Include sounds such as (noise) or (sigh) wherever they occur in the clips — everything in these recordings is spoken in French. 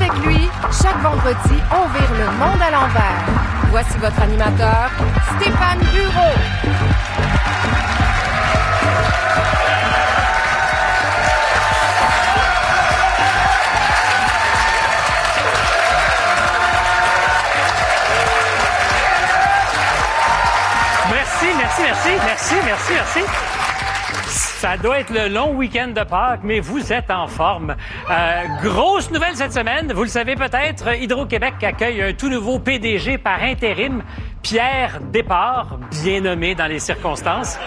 Avec lui, chaque vendredi, on vire le monde à l'envers. Voici votre animateur, Stéphane Bureau. Merci, merci, merci, merci, merci, merci. Ça doit être le long week-end de Pâques, mais vous êtes en forme. Euh, grosse nouvelle cette semaine, vous le savez peut-être, Hydro-Québec accueille un tout nouveau PDG par intérim, Pierre Départ, bien nommé dans les circonstances.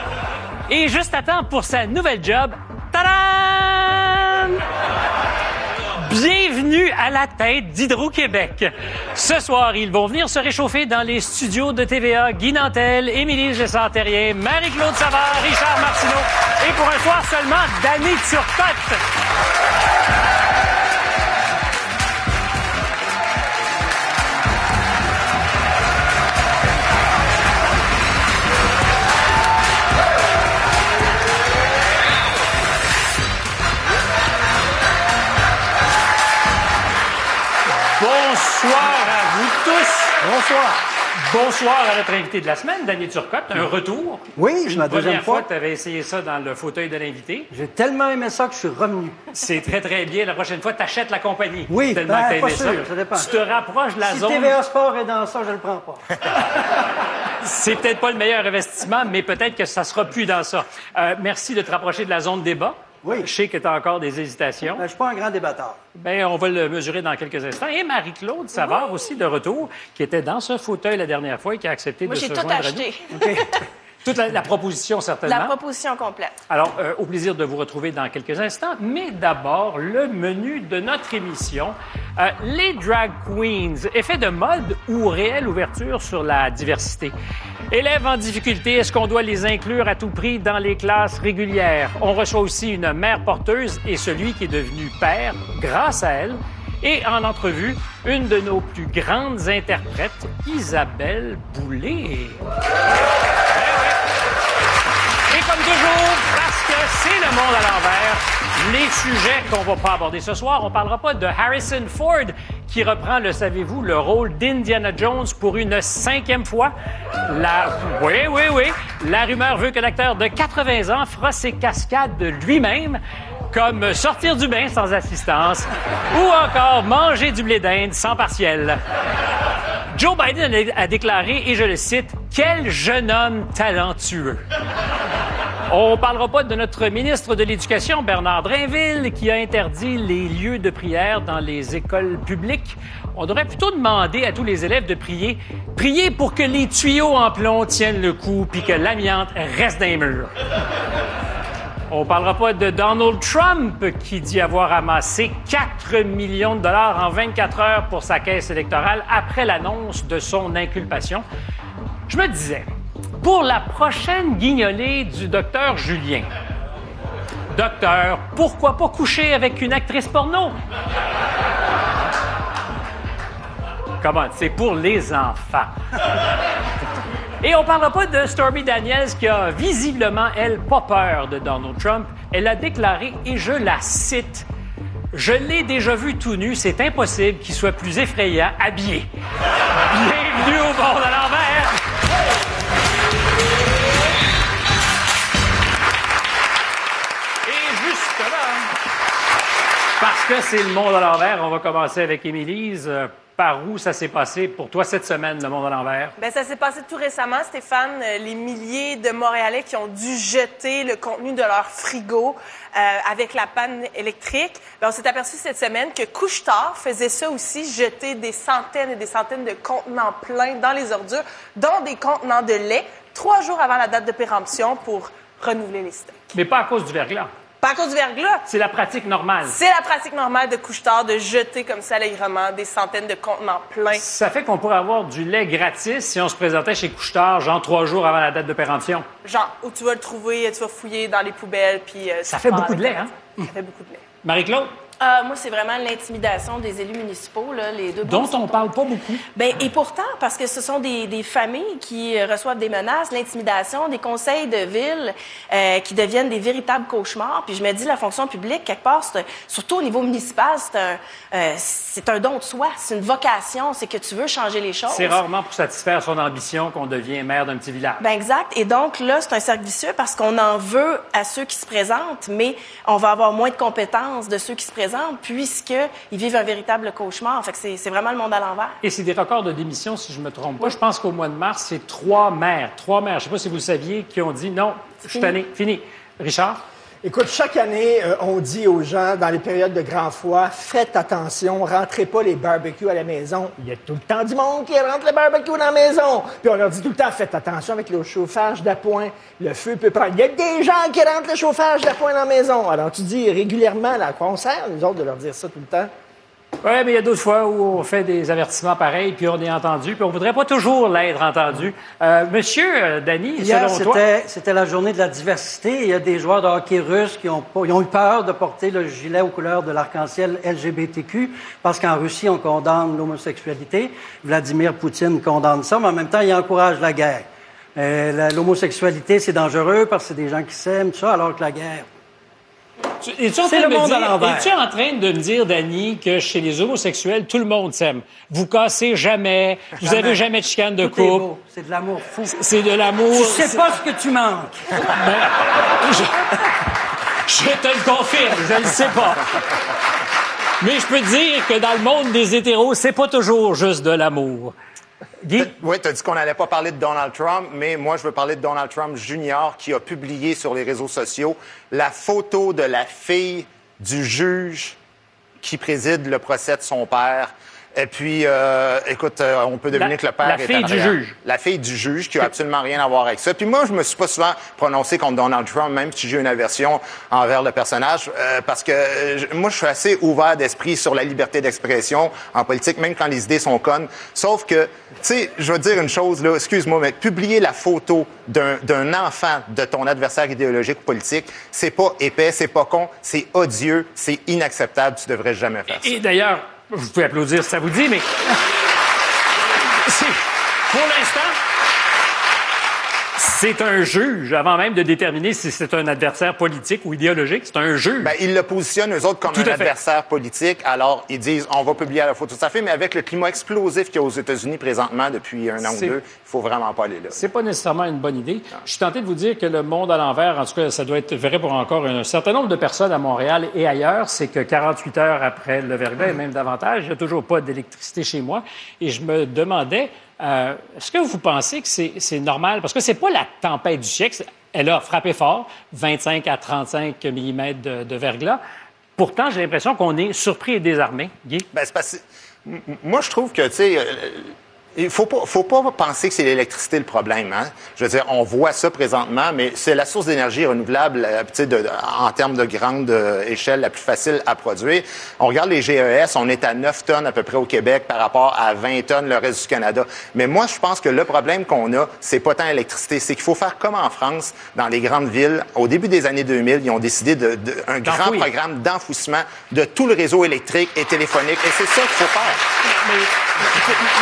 Et juste à temps pour sa nouvelle job, tadam! Bienvenue à la tête d'Hydro-Québec. Ce soir, ils vont venir se réchauffer dans les studios de TVA. Guy Nantel, Émilie Gessant-Terrien, Marie-Claude Savard, Richard Martineau et pour un soir seulement, Danny Turcotte. Bonsoir. Bonsoir à notre invité de la semaine, Danny Turcotte. Un retour. Oui, c'est ma deuxième fois fois. que tu avais essayé ça dans le fauteuil de l'invité. J'ai tellement aimé ça que je suis revenu. C'est très, très bien. La prochaine fois, tu achètes la compagnie. Oui, tellement ben, que t'as pas aimé sûr, ça dépend. Tu te rapproches de la Si zone. TVA Sport est dans ça, je le prends pas. (laughs) C'est peut-être pas le meilleur investissement, mais peut-être que ça sera plus dans ça. Euh, merci de te rapprocher de la zone débat. Oui. Je sais que tu as encore des hésitations. Ben, je suis pas un grand débatteur. Ben, on va le mesurer dans quelques instants. Et Marie-Claude Savard aussi de retour, qui était dans ce fauteuil la dernière fois et qui a accepté Moi, de j'ai se tout joindre à acheté. nous. (laughs) Toute la, la proposition, certainement. La proposition complète. Alors, euh, au plaisir de vous retrouver dans quelques instants, mais d'abord, le menu de notre émission. Euh, les drag queens, effet de mode ou réelle ouverture sur la diversité? Élèves en difficulté, est-ce qu'on doit les inclure à tout prix dans les classes régulières? On reçoit aussi une mère porteuse et celui qui est devenu père grâce à elle. Et en entrevue, une de nos plus grandes interprètes, Isabelle Boulay. Parce que c'est le monde à l'envers, les sujets qu'on va pas aborder ce soir, on parlera pas de Harrison Ford qui reprend, le savez-vous, le rôle d'Indiana Jones pour une cinquième fois. Oui, oui, oui. La rumeur veut que l'acteur de 80 ans fera ses cascades de lui-même, comme sortir du bain sans assistance ou encore manger du blé d'Inde sans partiel. Joe Biden a déclaré, et je le cite, Quel jeune homme talentueux. On parlera pas de notre ministre de l'Éducation, Bernard Drainville, qui a interdit les lieux de prière dans les écoles publiques. On devrait plutôt demander à tous les élèves de prier, prier pour que les tuyaux en plomb tiennent le coup puis que l'amiante reste dans les murs. On parlera pas de Donald Trump qui dit avoir amassé 4 millions de dollars en 24 heures pour sa caisse électorale après l'annonce de son inculpation. Je me disais, pour la prochaine guignolée du docteur Julien, docteur, pourquoi pas coucher avec une actrice porno? Comment? C'est pour les enfants. Et on parlera pas de Stormy Daniels qui a visiblement, elle, pas peur de Donald Trump. Elle a déclaré, et je la cite, Je l'ai déjà vu tout nu, c'est impossible qu'il soit plus effrayant habillé. Bienvenue au monde à l'envers! Que c'est le monde à l'envers, on va commencer avec Émilise. Euh, Par où ça s'est passé pour toi cette semaine, le monde à l'envers? Ben, ça s'est passé tout récemment, Stéphane. Euh, Les milliers de Montréalais qui ont dû jeter le contenu de leur frigo euh, avec la panne électrique. Ben, on s'est aperçu cette semaine que Couche-Tard faisait ça aussi, jeter des centaines et des centaines de contenants pleins dans les ordures, dont des contenants de lait, trois jours avant la date de péremption pour renouveler les stocks. Mais pas à cause du verglas. Pas à cause du verglas. C'est la pratique normale. C'est la pratique normale de Couche-Tard de jeter comme ça allègrement des centaines de contenants pleins. Ça fait qu'on pourrait avoir du lait gratis si on se présentait chez Couchetard, genre trois jours avant la date de péremption. Genre, où tu vas le trouver, tu vas fouiller dans les poubelles, puis... euh, Ça fait beaucoup de lait, ta- Ça fait beaucoup de lait. Marie-Claude? Ah, moi, c'est vraiment l'intimidation des élus municipaux, là, les deux Dont on parle pas beaucoup. Ben, et pourtant, parce que ce sont des, des familles qui euh, reçoivent des menaces, l'intimidation, des conseils de ville euh, qui deviennent des véritables cauchemars. Puis je me dis, la fonction publique, quelque part, surtout au niveau municipal, c'est un, euh, c'est un don de soi, c'est une vocation, c'est que tu veux changer les choses. C'est rarement pour satisfaire son ambition qu'on devient maire d'un petit village. Ben exact. Et donc là, c'est un cercle vicieux parce qu'on en veut à ceux qui se présentent, mais on va avoir moins de compétences de ceux qui se présentent puisqu'ils vivent un véritable cauchemar. Fait que c'est vraiment le monde à l'envers. Et c'est des records de démission, si je me trompe pas. Je pense qu'au mois de mars, c'est trois maires, trois maires, je sais pas si vous le saviez, qui ont dit non, je suis tanné, fini. Richard? Écoute, chaque année, euh, on dit aux gens, dans les périodes de grand froid, faites attention, rentrez pas les barbecues à la maison. Il y a tout le temps du monde qui rentre les barbecues dans la maison. Puis on leur dit tout le temps, faites attention avec le chauffage d'appoint. Le feu peut prendre. Il y a des gens qui rentrent le chauffage d'appoint dans la maison. Alors tu dis régulièrement, à quoi on sert, nous autres, de leur dire ça tout le temps? Oui, mais il y a d'autres fois où on fait des avertissements pareils, puis on est entendu, puis on voudrait pas toujours l'être entendu. Euh, monsieur euh, Dany, Hier, selon toi... c'était, la journée de la diversité. Il y a des joueurs de hockey russes qui ont, pas- ils ont eu peur de porter le gilet aux couleurs de l'arc-en-ciel LGBTQ parce qu'en Russie, on condamne l'homosexualité. Vladimir Poutine condamne ça, mais en même temps, il encourage la guerre. Euh, l'homosexualité, c'est dangereux parce que c'est des gens qui s'aiment, tout ça, alors que la guerre. Tu- Es-tu en, C'est train le de me monde à dire- l'envers. es-tu en train de me dire, Dany, que chez les homosexuels, tout le monde s'aime? Vous cassez jamais, vous Jamais. avez jamais de chicane de Tout couple. C'est de l'amour fou. c'est de l'amour. Tu sais pas ce que tu manques. Je te le confirme, je ne sais pas. Mais je peux te dire que dans le monde des hétéros, c'est pas toujours juste de l'amour. Oui, tu as dit qu'on n'allait pas parler de Donald Trump, mais moi, je veux parler de Donald Trump Jr. qui a publié sur les réseaux sociaux la photo de la fille du juge qui préside le procès de son père. Et puis, euh, écoute, euh, on peut deviner La- que le père la est fille du juge. La fille du juge qui a absolument rien à voir avec ça. Puis moi, je me suis pas souvent prononcé contre Donald Trump, même si j'ai une aversion envers le personnage, euh, parce que euh, moi, je suis assez ouvert d'esprit sur la liberté d'expression en politique, même quand les idées sont connes. Sauf que, tu sais, je veux dire une chose, là, excuse-moi, mais publier la photo d'un d'un enfant de ton adversaire idéologique ou politique, c'est pas épais, c'est pas con, c'est odieux, c'est inacceptable, tu devrais jamais faire ça. Et d'ailleurs, vous pouvez applaudir si ça vous dit, mais (laughs) pour l'instant, c'est un juge, avant même de déterminer si c'est un adversaire politique ou idéologique, c'est un juge. Ben, ils le positionnent, eux autres, comme Tout un à fait. adversaire politique. Alors, ils disent, on va publier la photo de sa fille, mais avec le climat explosif qu'il y a aux États-Unis présentement depuis un an ou deux, il faut vraiment pas aller là. C'est pas nécessairement une bonne idée. Je suis tenté de vous dire que le monde à l'envers, en tout cas, ça doit être vrai pour encore un certain nombre de personnes à Montréal et ailleurs, c'est que 48 heures après le verglas, et même davantage, il n'y a toujours pas d'électricité chez moi. Et je me demandais, euh, est-ce que vous pensez que c'est normal? Parce que c'est pas la tempête du siècle. Elle a frappé fort, 25 à 35 mm de, verglas. Pourtant, j'ai l'impression qu'on est surpris et désarmé. Guy? C'est parce moi, je trouve que, tu sais, euh, il faut pas, faut pas penser que c'est l'électricité le problème. Hein? Je veux dire, on voit ça présentement, mais c'est la source d'énergie renouvelable, euh, tu sais, de- de- en termes de grande euh, échelle, la plus facile à produire. On regarde les GES, on est à 9 tonnes à peu près au Québec par rapport à 20 tonnes le reste du Canada. Mais moi, je pense que le problème qu'on a, c'est pas tant l'électricité, c'est qu'il faut faire comme en France, dans les grandes villes. Au début des années 2000, ils ont décidé de, de- un grand programme d'enfouissement de tout le réseau électrique et téléphonique. Et c'est ça qu'il faut faire.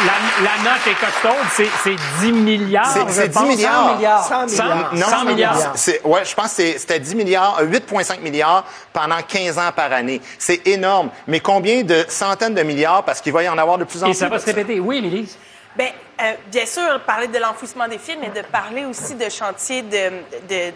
La, la costaude, c'est c'est 10 milliards. C'est- je c'est 10 pense. milliards. 100 milliards. 100 100 milliards. Non, 100 milliards. C'est, ouais, je pense que c'était 10 milliards, euh, 8,5 milliards pendant 15 ans par année. C'est énorme. Mais combien de centaines de milliards parce qu'il va y en avoir de plus en Et plus? ça va se répéter. Oui, Émilie? Bien, euh, bien sûr, parler de l'enfouissement des fils, mais de parler aussi de chantiers de,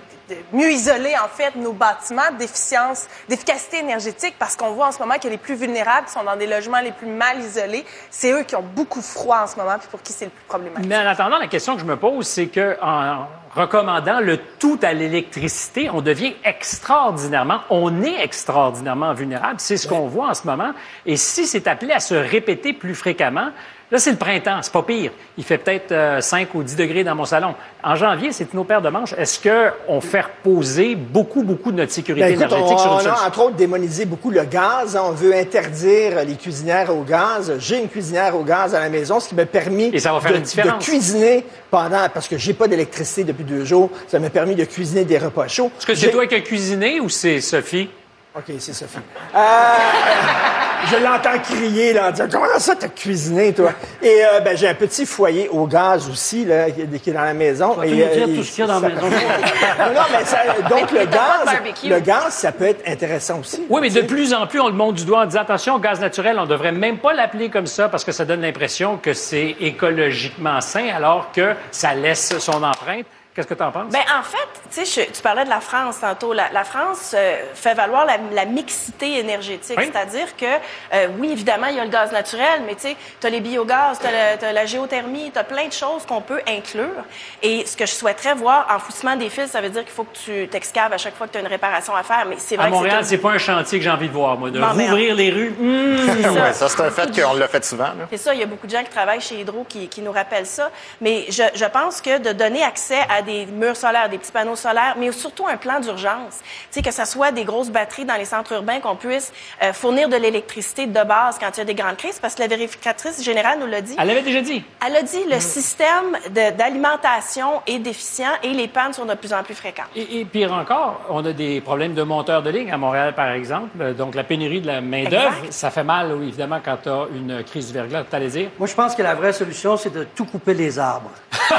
mieux isoler, en fait, nos bâtiments, d'efficience, d'efficacité énergétique, parce qu'on voit en ce moment que les plus vulnérables sont dans des logements les plus mal isolés, c'est eux qui ont beaucoup froid en ce moment, puis pour qui c'est le plus problématique. Mais en attendant, la question que je me pose, c'est que en recommandant le tout à l'électricité, on devient extraordinairement, on est extraordinairement vulnérable. C'est ce qu'on voit en ce moment. Et si c'est appelé à se répéter plus fréquemment, là, c'est le printemps, c'est pas pire. Il fait peut-être euh, 5 ou 10 degrés dans mon salon. En janvier, c'est une paire de manches. Est-ce qu'on fait reposer beaucoup, beaucoup de notre sécurité Ben, écoute, on, énergétique sur une on seule a entre autres démonisé beaucoup le gaz. On veut interdire les cuisinières au gaz. J'ai une cuisinière au gaz à la maison, ce qui m'a permis Et ça va faire de, une différence. de cuisiner pendant, parce que j'ai pas d'électricité depuis deux jours, ça m'a permis de cuisiner des repas chauds. Est-ce que c'est toi qui as cuisiné ou c'est Sophie? OK, c'est Sophie. Euh, (laughs) je l'entends crier, là, en disant, comment ça t'as cuisiné, toi? Et, euh, ben, j'ai un petit foyer au gaz aussi, là, qui est qui est dans la maison. Et, dire euh, tout ce qu'il y a dans la maison. (laughs) non, non, mais ça, (laughs) donc le Mais gaz, barbecue? le gaz, ça peut être intéressant aussi. Oui, mais de sais. plus en plus, on le monte du doigt en disant attention, gaz naturel, on devrait même pas l'appeler comme ça parce que ça donne l'impression que c'est écologiquement sain alors que ça laisse son empreinte. Qu'est-ce que tu en penses? Ben en fait, tu sais, je- tu parlais de la France tantôt. La, la France euh, fait valoir la, la mixité énergétique, Oui. c'est-à-dire que euh, oui, évidemment, il y a le gaz naturel, mais tu as les biogaz, tu as, la géothermie, tu as plein de choses qu'on peut inclure. Et ce que je souhaiterais voir, enfouissement des fils, ça veut dire qu'il faut que tu t'excaves à chaque fois que tu as une réparation à faire. Mais c'est vrai à Montréal, c'est pas un chantier que j'ai envie de voir, moi, de Bon, ben, rouvrir les rues. (laughs) Ouais, ça, c'est un fait qu'on l'a fait souvent. C'est ça, il y a beaucoup de gens qui travaillent chez Hydro qui, qui nous rappellent ça. Mais je, je pense que de donner accès à des murs solaires, des petits panneaux solaires, mais surtout un plan d'urgence, tu sais, que ce soit des grosses batteries dans les centres urbains, qu'on puisse euh, fournir de l'électricité de base quand il y a des grandes crises, parce que la vérificatrice générale nous l'a dit. Elle l'avait déjà dit. Elle a dit le système d'alimentation est déficient et les pannes sont de plus en plus fréquentes. Et, et pire encore, on a des problèmes de monteurs de ligne à Montréal, par exemple. Euh, Donc, la pénurie de la main-d'œuvre, ça fait mal, oui, évidemment, quand tu as une crise du verglas. Tu allais dire? Moi, je pense que la vraie solution, c'est de tout couper les arbres. (laughs)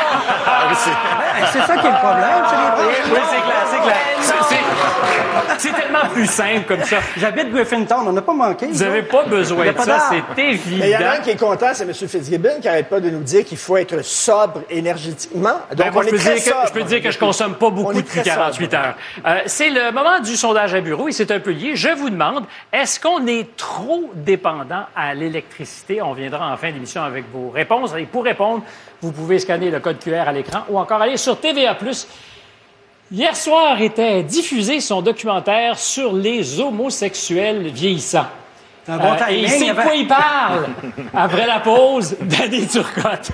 Ah, oui, (laughs) c'est- ça qui est le problème. c'est les- Oui, c'est clair, c'est clair. C'est- tellement plus simple comme ça. J'habite Griffintown, on n'a pas manqué. Vous n'avez pas Il y besoin a de pas ça, d'arbre. c'est Mais il y en a évident. un qui est content, c'est M. Fitzgibbon, qui n'arrête pas de nous dire qu'il faut être sobre énergétiquement. Donc, Ben, moi, on je, est peux très dire que, sobre. je peux dire que je consomme pas On beaucoup est depuis très 48 sobre. heures. Euh, c'est le moment du sondage à bureau et c'est un peu lié. Je vous demande, est-ce qu'on est trop dépendant à l'électricité? On viendra en fin d'émission avec vos réponses. Et pour répondre, vous pouvez scanner le code QR à l'écran ou encore aller sur TVA+. Hier soir était diffusé son documentaire sur les homosexuels vieillissants. C'est un bon Euh, et il sait de avant- quoi il parle. (laughs) Après la pause, Danny Turcotte.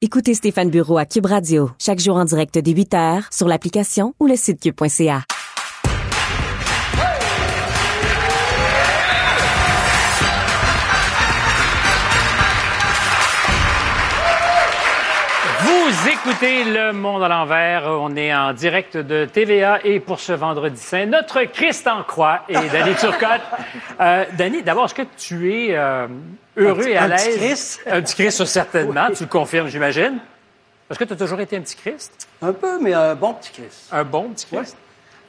Écoutez Stéphane Bureau à Cube Radio, chaque jour en direct dès 8 heures sur l'application ou le site cube.ca. écoutez Le Monde à l'envers. On est en direct de TVA et pour ce vendredi saint, notre Christ en croix et (laughs) Danny Turcotte. Euh, Danny, d'abord, est-ce que tu es euh, heureux Un et à un petit l'aise? Christ? Un petit Christ, certainement. Tu le confirmes, j'imagine. Est-ce que tu as toujours été un petit Christ? Un peu, mais un bon petit Christ. Un bon petit Christ?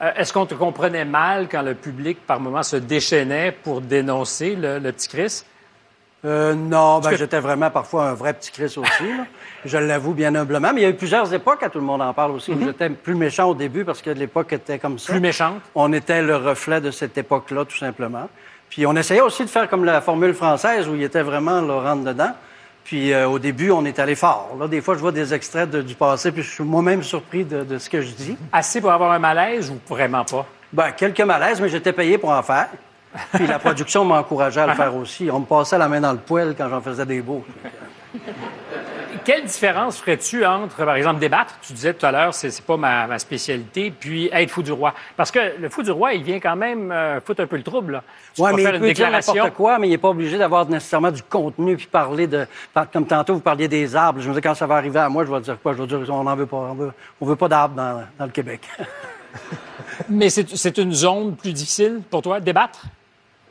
Euh, Est-ce qu'on te comprenait mal quand le public, par moments, se déchaînait pour dénoncer le, le petit Christ? Euh, non, ben, j'étais vraiment parfois un vrai petit Christ aussi. là. Je l'avoue bien humblement. Mais il y a eu plusieurs époques, à tout le monde en parle aussi, où j'étais plus méchant au début parce que l'époque était comme ça. Plus méchante? On était le reflet de cette époque-là, tout simplement. Puis on essayait aussi de faire comme la formule française où il était vraiment le rentre dedans. Puis euh, au début, on est allé fort. Là, des fois, je vois des extraits de- du passé, puis je suis moi-même surpris de, de ce que je dis. Assez pour avoir un malaise ou vraiment pas? Ben, quelques malaises, mais j'étais payé pour en faire. Puis la production m'encourageait à le faire aussi. On me passait la main dans le poêle quand j'en faisais des beaux. Quelle différence ferais-tu entre, par exemple, débattre, tu disais tout à l'heure, c'est, c'est pas ma, ma spécialité, puis être fou du roi? Parce que le fou du roi, il vient quand même euh, foutre un peu le trouble. Oui, mais faire il une peut dire déclaration. n'importe quoi, mais il n'est pas obligé d'avoir nécessairement du contenu puis parler de. par- Comme tantôt, vous parliez des arbres. Je me dis, quand ça va arriver à moi, je vais dire quoi? Je vais dire, on n'en veut pas. On veut, on veut pas d'arbres dans, dans le Québec. (laughs) Mais c'est, c'est une zone plus difficile pour toi, débattre?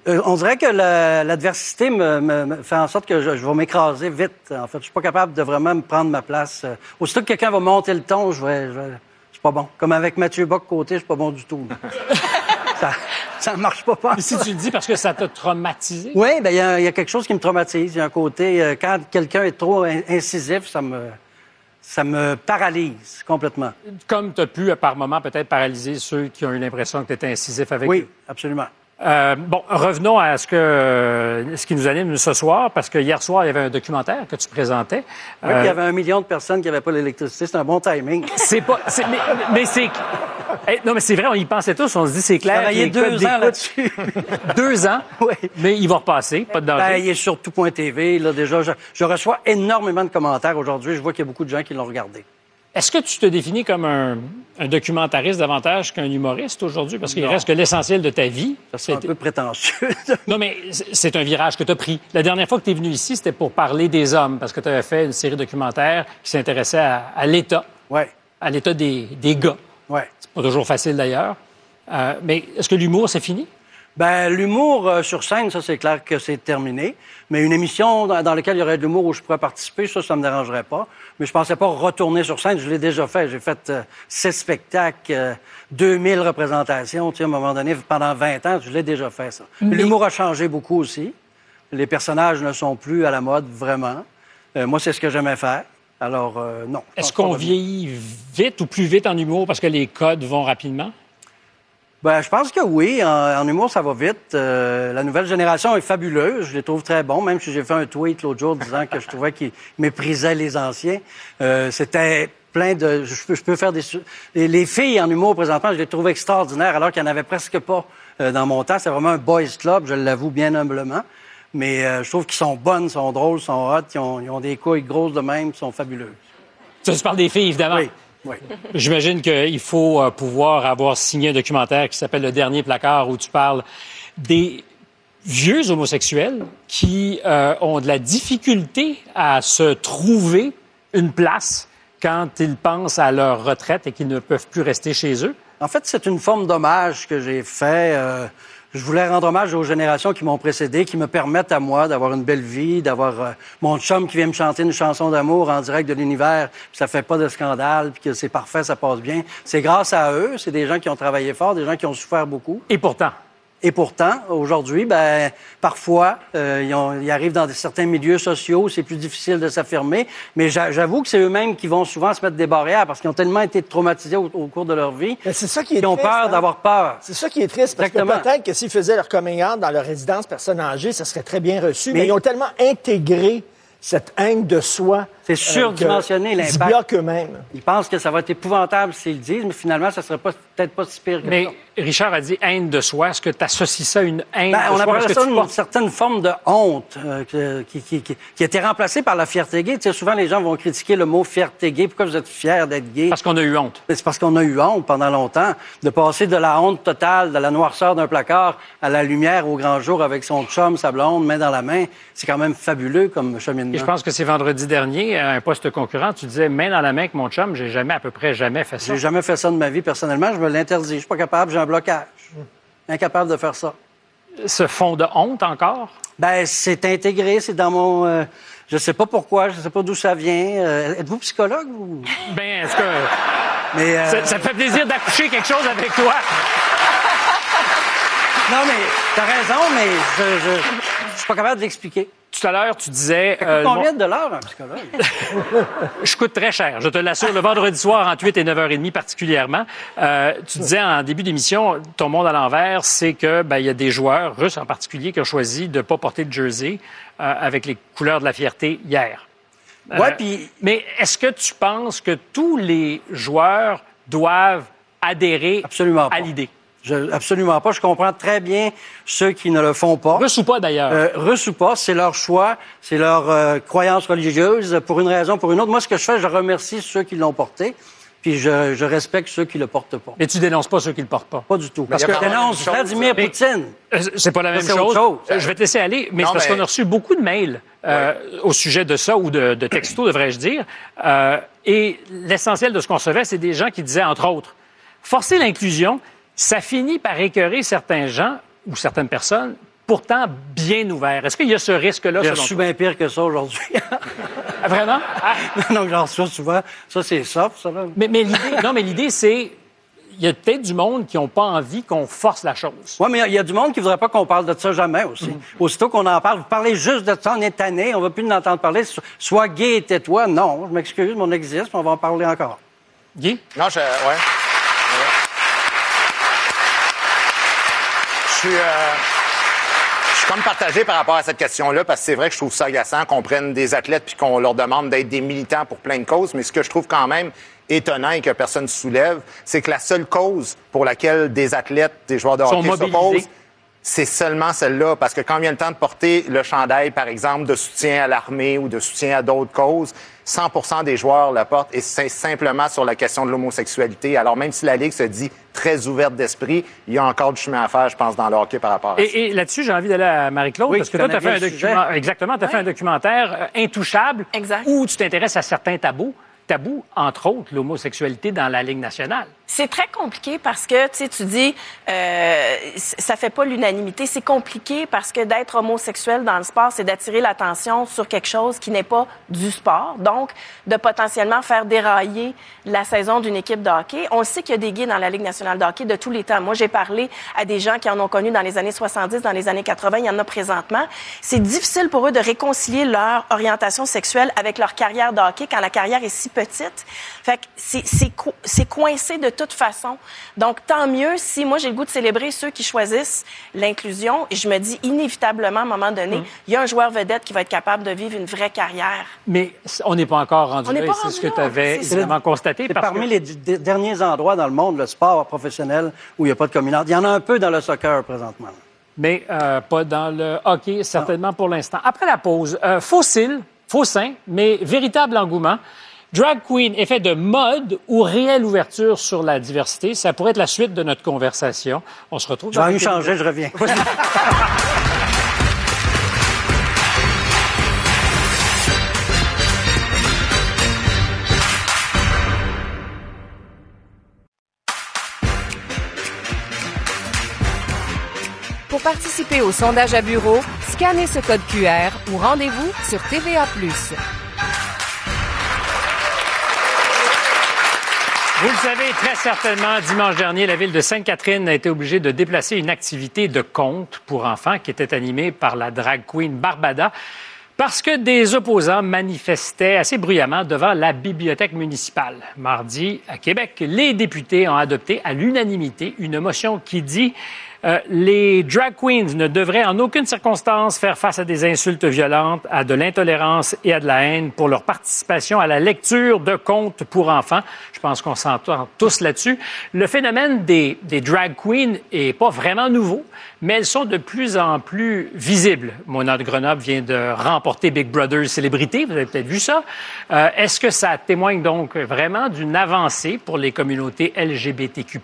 Euh, on dirait que la- l'adversité me, me- me fait en sorte que je, je vais m'écraser vite. En fait, je suis pas capable de vraiment me prendre ma place. Euh, Aussitôt que quelqu'un va monter le ton, je vais, je vais- je suis pas bon. Comme avec Mathieu Bock côté, je suis pas bon du tout. (laughs) ça, ça marche pas. pas. Puis si tu le dis parce que ça t'a traumatisé? Oui, ben il y, a- il y a quelque chose qui me traumatise. Il y a un côté euh, quand quelqu'un est trop in- incisif, ça me ça me paralyse complètement. Comme tu as pu, par moment, peut-être paralyser ceux qui ont eu l'impression que tu étais incisif avec Oui, eux. absolument. Euh, bon, revenons à ce, que, ce qui nous anime ce soir, parce que hier soir, il y avait un documentaire que tu présentais. Oui, Euh, il y avait un million de personnes qui n'avaient pas l'électricité. C'est un bon timing. C'est pas. mais mais c'est. Non, mais c'est vrai, on y pensait tous. On se dit, c'est clair. Travaillé deux ans là-dessus. (laughs) Deux ans? (laughs) Oui. Mais il va repasser, pas de danger. Ben, il est sur tout.tv. Là, déjà, je, je reçois énormément de commentaires aujourd'hui. Je vois qu'il y a beaucoup de gens qui l'ont regardé. Est-ce que tu te définis comme un, un documentariste davantage qu'un humoriste aujourd'hui? Parce qu'il reste que l'essentiel de ta vie. C'est un peu prétentieux. non, mais c'est un virage que tu as pris. La dernière fois que tu es venu ici, c'était pour parler des hommes, parce que tu avais fait une série documentaire qui s'intéressait à, à l'État. Ouais. À l'État des, des gars. Ouais. C'est pas toujours facile d'ailleurs. Euh, mais est-ce que l'humour, c'est fini? Ben, l'humour euh, sur scène, ça, c'est clair que c'est terminé. Mais une émission dans, dans laquelle il y aurait de l'humour où je pourrais participer, ça, ça me dérangerait pas. Mais je pensais pas retourner sur scène. Je l'ai déjà fait. J'ai fait euh, six spectacles, euh, 2000 représentations. Tu sais, à un moment donné, pendant 20 ans, je l'ai déjà fait, ça. L'humour a changé beaucoup aussi. Les personnages ne sont plus à la mode, vraiment. Euh, moi, c'est ce que j'aimais faire. Alors, euh, non. Est-ce qu'on vieillit vite ou plus vite en humour parce que les codes vont rapidement? Ben, je pense que oui. En, en humour, ça va vite. Euh, la nouvelle génération est fabuleuse. Je les trouve très bons, même si j'ai fait un tweet l'autre jour disant que je trouvais qu'ils méprisaient les anciens. Euh, C'était plein de... Je peux, je peux faire des... Les, les filles en humour, présentement, je les trouve extraordinaires, alors qu'il n'y en avait presque pas euh, dans mon temps. C'est vraiment un boys club, je l'avoue bien humblement. Mais je trouve qu'ils sont bonnes, sont drôles, sont hot, ils ont, ils ont des couilles grosses de même, ils sont fabuleux. Ça, tu parles des filles, évidemment? Oui, oui. J'imagine qu'il faut euh, pouvoir avoir signé un documentaire qui s'appelle Le Dernier Placard où tu parles des vieux homosexuels qui euh, ont de la difficulté à se trouver une place quand ils pensent à leur retraite et qu'ils ne peuvent plus rester chez eux. En fait, c'est une forme d'hommage que j'ai fait. euh, je voulais rendre hommage aux générations qui m'ont précédé, qui me permettent à moi d'avoir une belle vie, d'avoir euh, mon chum qui vient me chanter une chanson d'amour en direct de l'univers, puis ça fait pas de scandale, puis que c'est parfait, ça passe bien. C'est grâce à eux, c'est des gens qui ont travaillé fort, des gens qui ont souffert beaucoup. Et pourtant, Et pourtant, aujourd'hui, ben, parfois, euh, ils, ont- ils arrivent dans certains milieux sociaux, c'est plus difficile de s'affirmer. Mais j'a- j'avoue que c'est eux-mêmes qui vont souvent se mettre des barrières parce qu'ils ont tellement été traumatisés au, au cours de leur vie. Mais c'est ça qui est Ils ont triste, peur hein? d'avoir peur. C'est ça qui est triste, parce Exactement. que peut-être que s'ils faisaient leur coming out dans leur résidence personne âgée, ça serait très bien reçu, mais, Mais- ils ont tellement intégré cette haine de soi. C'est surdimensionné, qu'ils l'impact. bloquent eux-mêmes. Ils pensent que ça va être épouvantable s'ils le disent, mais finalement, ça serait pas- peut-être pas si pire que mais ça. Richard a dit haine de soi. Est-ce que tu associes ça à une haine Ben, de on soi? appelle Est-ce que ça une portes- certaine forme de honte euh, qui, qui, qui, qui a été remplacée par la fierté gay. Tu sais, souvent, les gens vont critiquer le mot fierté gay. Pourquoi vous êtes fier d'être gay? Parce qu'on a eu honte. Ben, C'est parce qu'on a eu honte pendant longtemps de passer de la honte totale, de la noirceur d'un placard à la lumière au grand jour avec son chum, sa blonde, main dans la main. C'est quand même fabuleux comme cheminement. Et je pense que c'est vendredi dernier, à un poste concurrent, tu disais main dans la main avec mon chum, j'ai jamais, à peu près jamais fait ça. J'ai jamais fait ça de ma vie personnellement. Je me l'interdis. Je suis pas capable. J'ai un blocage. Incapable de faire ça. Ce fond de honte encore? Ben, c'est intégré. C'est dans mon. euh, je sais pas pourquoi. Je sais pas d'où ça vient. Euh, Êtes-vous psychologue ou Ben, est-ce que Mais euh, ça, ça me fait plaisir d'accoucher quelque chose avec toi? non, mais t'as raison, mais je, je, je suis pas capable de l'expliquer. Tout à l'heure, tu disais... euh, Combien mon- de l'heure un psychologue? (laughs) Je coûte très cher, je te l'assure, le vendredi soir entre 8 et 9h30 particulièrement. Euh, tu disais en début d'émission, ton monde à l'envers, c'est que ben, il y a des joueurs, russes en particulier, qui ont choisi de ne pas porter de jersey euh, avec les couleurs de la fierté hier. Euh, Ouais, puis Mais est-ce que tu penses que tous les joueurs doivent adhérer Absolument à l'idée? Je, absolument pas. Je comprends très bien ceux qui ne le font pas. Russe ou pas, d'ailleurs? Euh, russe ou pas, c'est leur choix, c'est leur euh, croyance religieuse, pour une raison, pour une autre. Moi, ce que je fais, je remercie ceux qui l'ont porté, puis je, je respecte ceux qui le portent pas. Mais tu dénonces pas ceux qui le portent pas? Pas du tout. Parce que même dénonce Vladimir mais- Poutine. Euh, C'est pas la même c'est chose. autre chose. Je vais te laisser aller, mais Non, c'est parce mais- qu'on a reçu beaucoup de mails euh, au sujet de ça ou de, de textos, devrais-je dire. Euh, et l'essentiel de ce qu'on recevait, c'est des gens qui disaient, entre autres, forcer l'inclusion, ça finit par écœurer certains gens ou certaines personnes pourtant bien ouverts. Est-ce qu'il y a ce risque-là, reçu toi? bien pire que ça aujourd'hui. (laughs) Ah, Vraiment? Ah, Donc, j'en reçois souvent. Ça, c'est soft, ça, là. mais mais l'idée, non, mais l'idée, c'est, il y a peut-être du monde qui n'ont pas envie qu'on force la chose. Oui, mais il y a- du monde qui voudrait pas qu'on parle de ça jamais aussi. Mm. Aussitôt qu'on en parle, vous parlez juste de ça, on est tanné, on va plus en entendre parler. So- Sois gay et tais-toi. Non, je m'excuse, mais on existe, mais on va en parler encore. Guy? Non, je. Ouais. Suis. euh, je suis comme partagé par rapport à cette question-là, parce que c'est vrai que je trouve ça agaçant qu'on prenne des athlètes puis qu'on leur demande d'être des militants pour plein de causes. Mais ce que je trouve quand même étonnant et que personne ne soulève, c'est que la seule cause pour laquelle des athlètes, des joueurs de Sont hockey s'opposent, c'est seulement celle-là. Parce que quand vient le temps de porter le chandail, par exemple, de soutien à l'armée ou de soutien à d'autres causes, 100% des joueurs le portent et c'est simplement sur la question de l'homosexualité. Alors, même si la Ligue se dit très ouverte d'esprit, il y a encore du chemin à faire, je pense, dans le hockey par rapport à ça. Et, et là-dessus, j'ai envie d'aller à Marie-Claude, Oui, parce que toi, tu as fait un exactement, tu as fait un documentaire euh, intouchable, Exact. où tu t'intéresses à certains tabous, tabous, entre autres, l'homosexualité dans la Ligue nationale. C'est très compliqué parce que, tu sais, tu dis, euh, ça fait pas l'unanimité. C'est compliqué parce que d'être homosexuel dans le sport, c'est d'attirer l'attention sur quelque chose qui n'est pas du sport. Donc, de potentiellement faire dérailler la saison d'une équipe de hockey. On sait qu'il y a des gays dans la Ligue nationale de hockey de tous les temps. Moi, j'ai parlé à des gens qui en ont connu dans les années 70, dans les années 80. Il y en a présentement. C'est difficile pour eux de réconcilier leur orientation sexuelle avec leur carrière de hockey quand la carrière est si petite. Fait que c'est- c'est co- c'est coincé de toute façon. Donc, tant mieux si moi, j'ai le goût de célébrer ceux qui choisissent l'inclusion. Et je me dis, inévitablement, à un moment donné, Hum. il y a un joueur vedette qui va être capable de vivre une vraie carrière. Mais on n'est pas encore rendu On n'est là, c'est ce que tu avais constaté. C'est parmi que- les derniers endroits dans le monde, le sport professionnel, où il n'y a pas de communauté. Il y en a un peu dans le soccer présentement. mais euh, pas dans le hockey, certainement pour l'instant. Après la pause, euh, fossile, faux sein, mais véritable engouement. Drag queen, effet de mode ou réelle ouverture sur la diversité, ça pourrait être la suite de notre conversation. On se retrouve Je vais changer, je reviens. (laughs) Pour participer au sondage à bureau, scannez ce code QR ou rendez-vous sur TVA+. Vous le savez très certainement, dimanche dernier, la ville de Sainte-Catherine a été obligée de déplacer une activité de conte pour enfants qui était animée par la drag queen Barbada parce que des opposants manifestaient assez bruyamment devant la bibliothèque municipale. Mardi, à Québec, les députés ont adopté à l'unanimité une motion qui dit euh, les drag queens ne devraient en aucune circonstance faire face à des insultes violentes, à de l'intolérance et à de la haine pour leur participation à la lecture de contes pour enfants. Je pense qu'on s'entend tous là-dessus. Le phénomène des, drag queens est pas vraiment nouveau, mais elles sont de plus en plus visibles. Mona de Grenoble vient de remporter Big Brother Célébrité. Vous avez peut-être vu ça. Euh, Est-ce que ça témoigne donc vraiment d'une avancée pour les communautés LGBTQ+.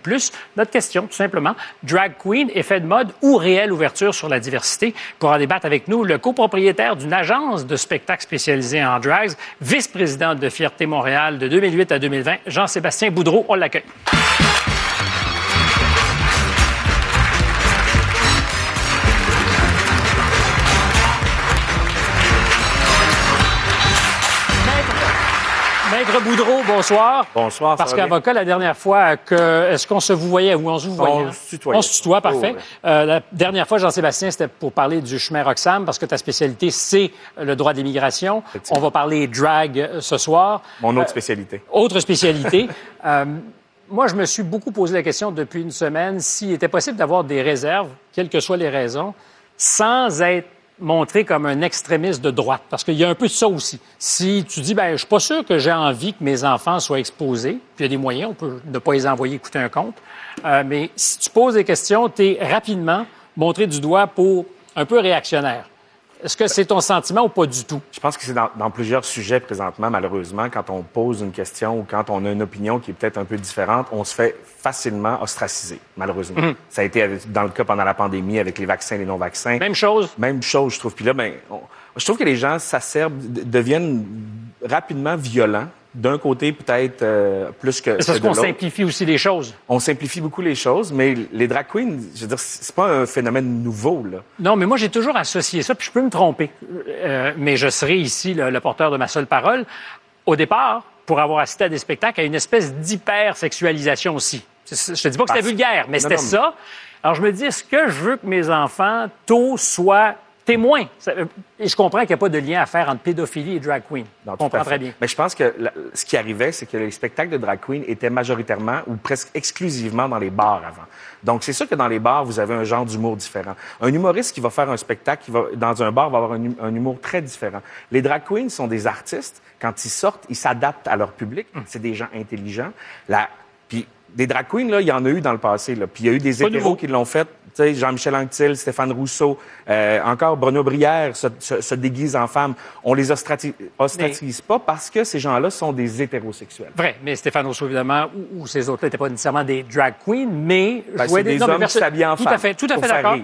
Notre question, tout simplement, drag queen, effet de mode ou réelle ouverture sur la diversité? Pour en débattre avec nous, le copropriétaire d'une agence de spectacles spécialisée en drags, vice-président de Fierté Montréal de 2008 à 2020, Jean-Sébastien Boudreau. On l'accueille. Maître Boudreau, bonsoir. Bonsoir, Parce qu'avocat, la dernière fois, que, est-ce qu'on se vous voyait ou on se vous voyait? On se tutoyait. On se tutoie, parfait. Oh. Euh, la dernière fois, Jean-Sébastien, c'était pour parler du chemin Roxham, parce que ta spécialité, c'est le droit d'immigration. On va parler drag euh, ce soir. Mon Euh, autre spécialité. Autre spécialité. (laughs) Euh, moi, je me suis beaucoup posé la question depuis une semaine s'il était possible d'avoir des réserves, quelles que soient les raisons, sans être montré comme un extrémiste de droite. Parce qu'il y a un peu de ça aussi. Si tu dis, ben, je suis pas sûr que j'ai envie que mes enfants soient exposés, puis il y a des moyens, on peut ne pas les envoyer écouter un compte, euh, mais si tu poses des questions, tu es rapidement montré du doigt pour un peu réactionnaire. Est-ce que c'est ton sentiment ou pas du tout? Je pense que c'est dans, dans plusieurs sujets présentement, malheureusement, quand on pose une question ou quand on a une opinion qui est peut-être un peu différente, on se fait facilement ostraciser, malheureusement. Mhm. Ça a été avec- dans le cas pendant la pandémie avec les vaccins et les non-vaccins. Même chose? Même chose, je trouve. Puis là, ben, on- je trouve que les gens s'acerbent, deviennent rapidement violents. D'un côté, peut-être euh, plus que, C'est parce qu'on simplifie aussi les choses. On simplifie beaucoup les choses, mais les drag queens, je veux dire, c'est pas un phénomène nouveau, là. Non, mais moi, j'ai toujours associé ça, puis je peux me tromper, Euh, mais je serai ici le, le porteur de ma seule parole. Au départ, pour avoir assisté à des spectacles, à une espèce d'hypersexualisation aussi. Je te dis pas que c'était vulgaire, mais c'était mais- ça. Alors, je me dis, est-ce que je veux que mes enfants, tôt, soient témoins? Ça- euh, Et je comprends qu'il n'y a pas de lien à faire entre pédophilie et drag queen. Non, je comprends très bien. Mais je pense que la- ce qui arrivait, c'est que les spectacles de drag queen étaient majoritairement ou presque exclusivement dans les bars avant. Donc, c'est sûr que dans les bars, vous avez un genre d'humour différent. Un humoriste qui va faire un spectacle qui va, dans un bar va avoir un, hum- un humour très différent. Les drag queens sont des artistes. Quand ils sortent, ils s'adaptent à leur public. Hum. C'est des gens intelligents. La Puis des drag queens, là, il y en a eu dans le passé. Là. Puis il y a eu des hétéros qui l'ont fait. Jean-Michel Anctil, Stéphane Rousseau, euh, encore Bruno Brière se, se, se déguise en femme. On les ostratilise pas parce que ces gens-là sont des hétérosexuels. Vrai, mais Stéphane Rousseau, évidemment, ou, ou ces autres-là n'étaient pas nécessairement des drag queens, mais Ben, des non, mais hommes qui s'habillent en Tout femme à fait, tout à fait d'accord.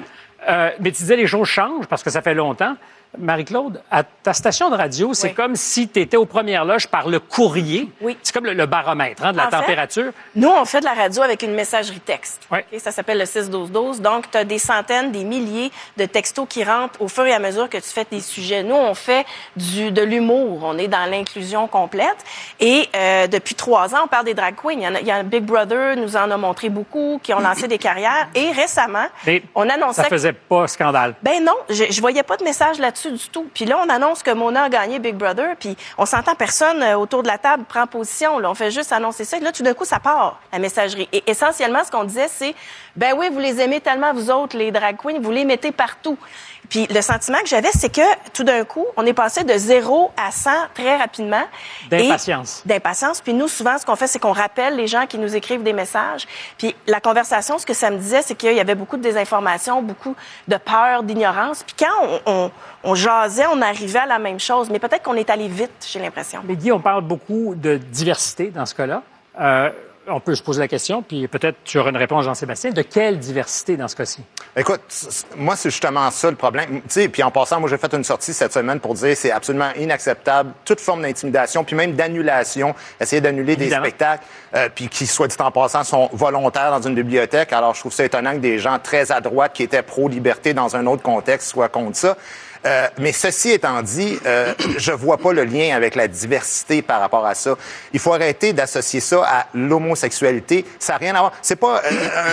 Euh, mais tu disais les choses changent parce que ça fait longtemps. Marie-Claude, à ta station de radio, c'est Oui. comme si tu étais aux premières loges par le courrier. Oui. C'est comme le, le baromètre hein, de la En fait, température. Nous, on fait de la radio avec une messagerie texte. Ouais. OK? Ça s'appelle le 6-12-12. Donc, tu as des centaines, des milliers de textos qui rentrent au fur et à mesure que tu fais tes sujets. Nous, on fait du, de l'humour. On est dans l'inclusion complète. Et euh, depuis trois ans, on parle des drag queens. Il y, en a, il y a Big Brother nous en a montré beaucoup, qui ont lancé des carrières. Et récemment, Mais on annonçait... ça faisait pas scandale. Ben non, je, je voyais pas de message là-dessus du tout. Puis là, on annonce que Mona a gagné Big Brother, puis on s'entend personne euh, autour de la table prend position. Là, on fait juste annoncer ça. Et là, tout d'un coup, ça part la messagerie. Et essentiellement, ce qu'on disait, c'est ben oui, vous les aimez tellement vous autres, les drag queens, vous les mettez partout. Puis le sentiment que j'avais, c'est que tout d'un coup, on est passé de 0 à 100 très rapidement. D'impatience. D'impatience. Puis nous, souvent, ce qu'on fait, c'est qu'on rappelle les gens qui nous écrivent des messages. Puis la conversation, ce que ça me disait, c'est qu'il y avait beaucoup de désinformation, beaucoup de peur, d'ignorance. Puis quand on, on, on jasait, on arrivait à la même chose. Mais peut-être qu'on est allé vite, j'ai l'impression. Mais Guy, on parle beaucoup de diversité dans ce cas-là. Euh, on peut se poser la question, puis peut-être tu auras une réponse, Jean-Sébastien. De quelle diversité dans ce cas-ci? Écoute, moi, c'est justement ça le problème. Tu sais, puis en passant, moi, j'ai fait une sortie cette semaine pour dire c'est absolument inacceptable toute forme d'intimidation, puis même d'annulation, essayer d'annuler des spectacles, euh, puis qui, soit dit en passant, sont volontaires dans une bibliothèque. Alors, je trouve ça étonnant que des gens très à droite qui étaient pro-liberté dans un autre contexte soient contre ça. Euh, mais ceci étant dit, euh, (clears throat) je vois pas le lien avec la diversité par rapport à ça. Il faut arrêter d'associer ça à l'homosexualité. Ça n'a rien à voir. C'est pas euh,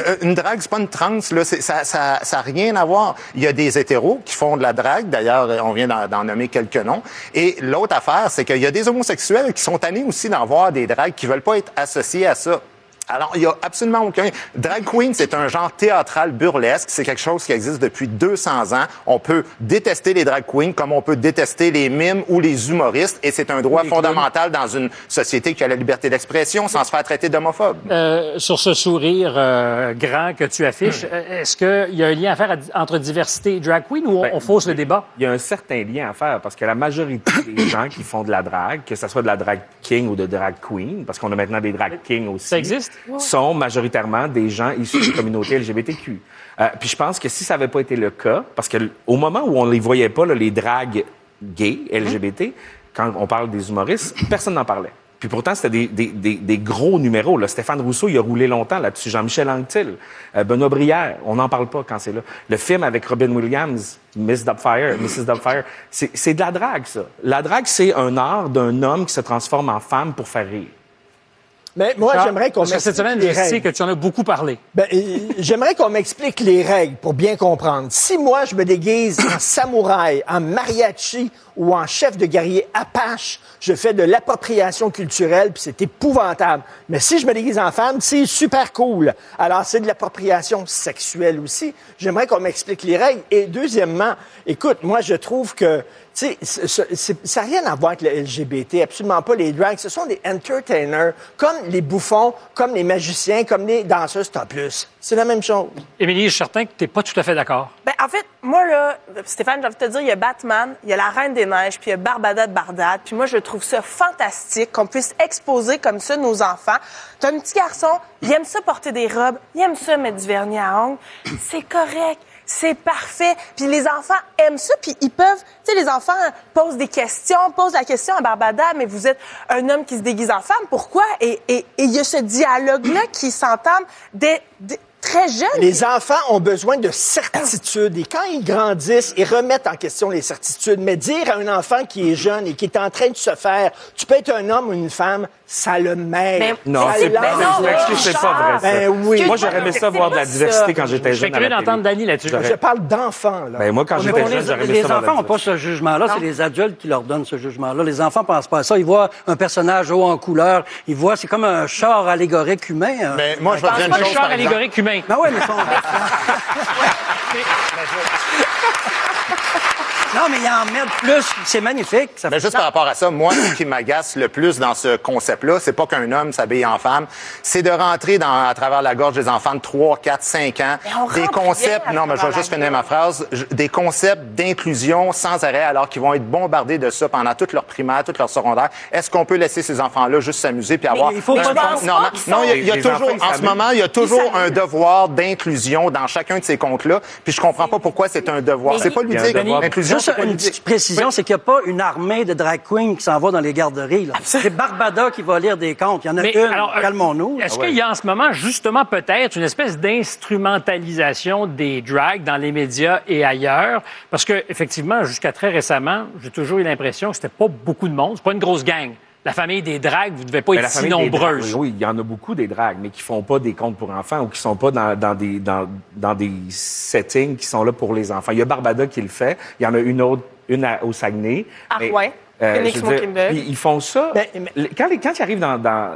euh, une drague, c'est pas une trans. Là. Ça, ça, ça a rien à voir. Il y a des hétéros qui font de la drague. D'ailleurs, on vient d'en nommer quelques noms. Et l'autre affaire, c'est qu'il y a des homosexuels qui sont tannés aussi d'en voir des dragues qui veulent pas être associés à ça. Alors, il y a absolument aucun. Drag queen, c'est un genre théâtral burlesque. C'est quelque chose qui existe depuis 200 ans. On peut détester les drag queens comme on peut détester les mimes ou les humoristes. Et c'est un droit fondamental dans une société qui a la liberté d'expression sans se faire traiter d'homophobe. Euh, sur ce sourire euh, grand que tu affiches, euh, est-ce qu'il y a un lien à faire entre diversité et drag queen ou on, Ben, on fausse le débat? Il y a un certain lien à faire parce que la majorité (coughs) des gens qui font de la drague, que ce soit de la drag king ou de drag queen, parce qu'on a maintenant des drag kings aussi, Ça existe? Sont majoritairement des gens issus des communautés LGBTQ. Euh, puis je pense que si ça n'avait pas été le cas, parce que au moment où on les voyait pas, là, les dragues gays, LGBT, quand on parle des humoristes, personne n'en parlait. Puis pourtant, c'était des, des, des, des gros numéros. Là. Stéphane Rousseau, il a roulé longtemps là-dessus. Jean-Michel Anctil, euh, Benoît Brière, on n'en parle pas quand c'est là. Le film avec Robin Williams, Miss Dubfire, Mrs. Dubfire, c'est c'est de la drague, ça. La drague, c'est un art d'un homme qui se transforme en femme pour faire rire. Mais moi, j'aimerais qu'on Parce que cette m'explique semaine, les je sais règles. que tu en as beaucoup parlé. Ben, euh, j'aimerais qu'on m'explique les règles pour bien comprendre. Si moi, je me déguise en samouraï, en mariachi ou en chef de guerrier apache, je fais de l'appropriation culturelle, puis c'est épouvantable. Mais si je me déguise en femme, c'est super cool. Alors, c'est de l'appropriation sexuelle aussi. J'aimerais qu'on m'explique les règles. Et deuxièmement, écoute, moi, je trouve que, sais, ça n'a rien à voir avec le LGBT, absolument pas. Les drags, ce sont des entertainers, comme les bouffons, comme les magiciens, comme les danseuses top plus. C'est la même chose. Émilie, je suis certain que tu n'es pas tout à fait d'accord. Ben, en fait, moi, là, Stéphane, j'ai envie de te dire, il y a Batman, il y a la Reine des Neiges, puis il y a Barbada de Bardade. Puis moi, je trouve ça fantastique qu'on puisse exposer comme ça nos enfants. T'as un petit garçon, il aime ça porter des robes, il aime ça mettre du vernis à ongles. C'est correct. C'est parfait. Puis les enfants aiment ça, puis ils peuvent... Tu sais, les enfants posent des questions, posent la question à Barbada, mais vous êtes un homme qui se déguise en femme, pourquoi? Et et- et il y a ce dialogue-là qui s'entame dès, dès- très jeune. Les enfants ont besoin de certitude et quand ils grandissent, ils remettent en question les certitudes. Mais dire à un enfant qui est jeune et qui est en train de se faire, tu peux être un homme ou une femme, ça le mêle. Non, Ça c'est pas, pas vrai. Ben oui. Moi, j'aurais aimé ça voir de la diversité quand j'étais jeune. curieux la d'entendre. Dany là-dessus. Je parle d'enfants, là. Ben, moi, quand j'étais jeune, les, j'aurais aimé les ça la enfants n'ont pas ce jugement-là, c'est les adultes qui leur donnent ce jugement-là. Les enfants pensent pas à ça. Ils voient un personnage haut en couleur, ils voient, c'est comme un char allégorique humain. hein. Mais moi, je vais dire une chose, char allégorique humain. Ben (laughs) (laughs) ouais, mais Non, mais ils en mettent plus. C'est magnifique. Ça Mais fait- juste par rapport à ça, moi, ce qui m'agace le plus dans ce concept-là, c'est pas qu'un homme s'habille en femme, c'est de rentrer dans, à travers la gorge des enfants de 3, 4, 5 ans, Mais des concepts, non, mais je vais juste finir ma phrase, des concepts d'inclusion sans arrêt alors qu'ils vont être bombardés de ça pendant toute leur primaire, toute leur secondaire. Est-ce qu'on peut laisser ces enfants-là juste s'amuser puis avoir... il faut Mais pas pense non, mais- qu'ils non, il y a, il toujours, en ce moment, il y a toujours un devoir d'inclusion dans chacun de ces comptes-là, puis je comprends pas pourquoi c'est un devoir. C'est pas Il y a Juste une petite précision, c'est qu'il n'y a pas une armée de drag queens qui s'en va dans les garderies. là. C'est Barbada qui va lire des contes. Il y en a Mais une. euh, Calmons-nous. Est-ce qu'il y a en ce moment, justement, peut-être une espèce d'instrumentalisation des drags dans les médias et ailleurs? Parce que, effectivement, jusqu'à très récemment, j'ai toujours eu l'impression que c'était pas beaucoup de monde. C'est pas une grosse gang. La famille des drags, vous devez pas Mais être la si dragues, nombreuses. Oui, oui, il y en a beaucoup des dragues, mais qui font pas des comptes pour enfants ou qui sont pas dans, dans des dans, dans des settings qui sont là pour les enfants. Il y a Barbada qui le fait. Il y en a une autre, une à- au Saguenay. Ah, Mais, ouais. Veux dire, ils font ça. Mais- mais- Le- quand, les- quand ils arrivent dans, dans,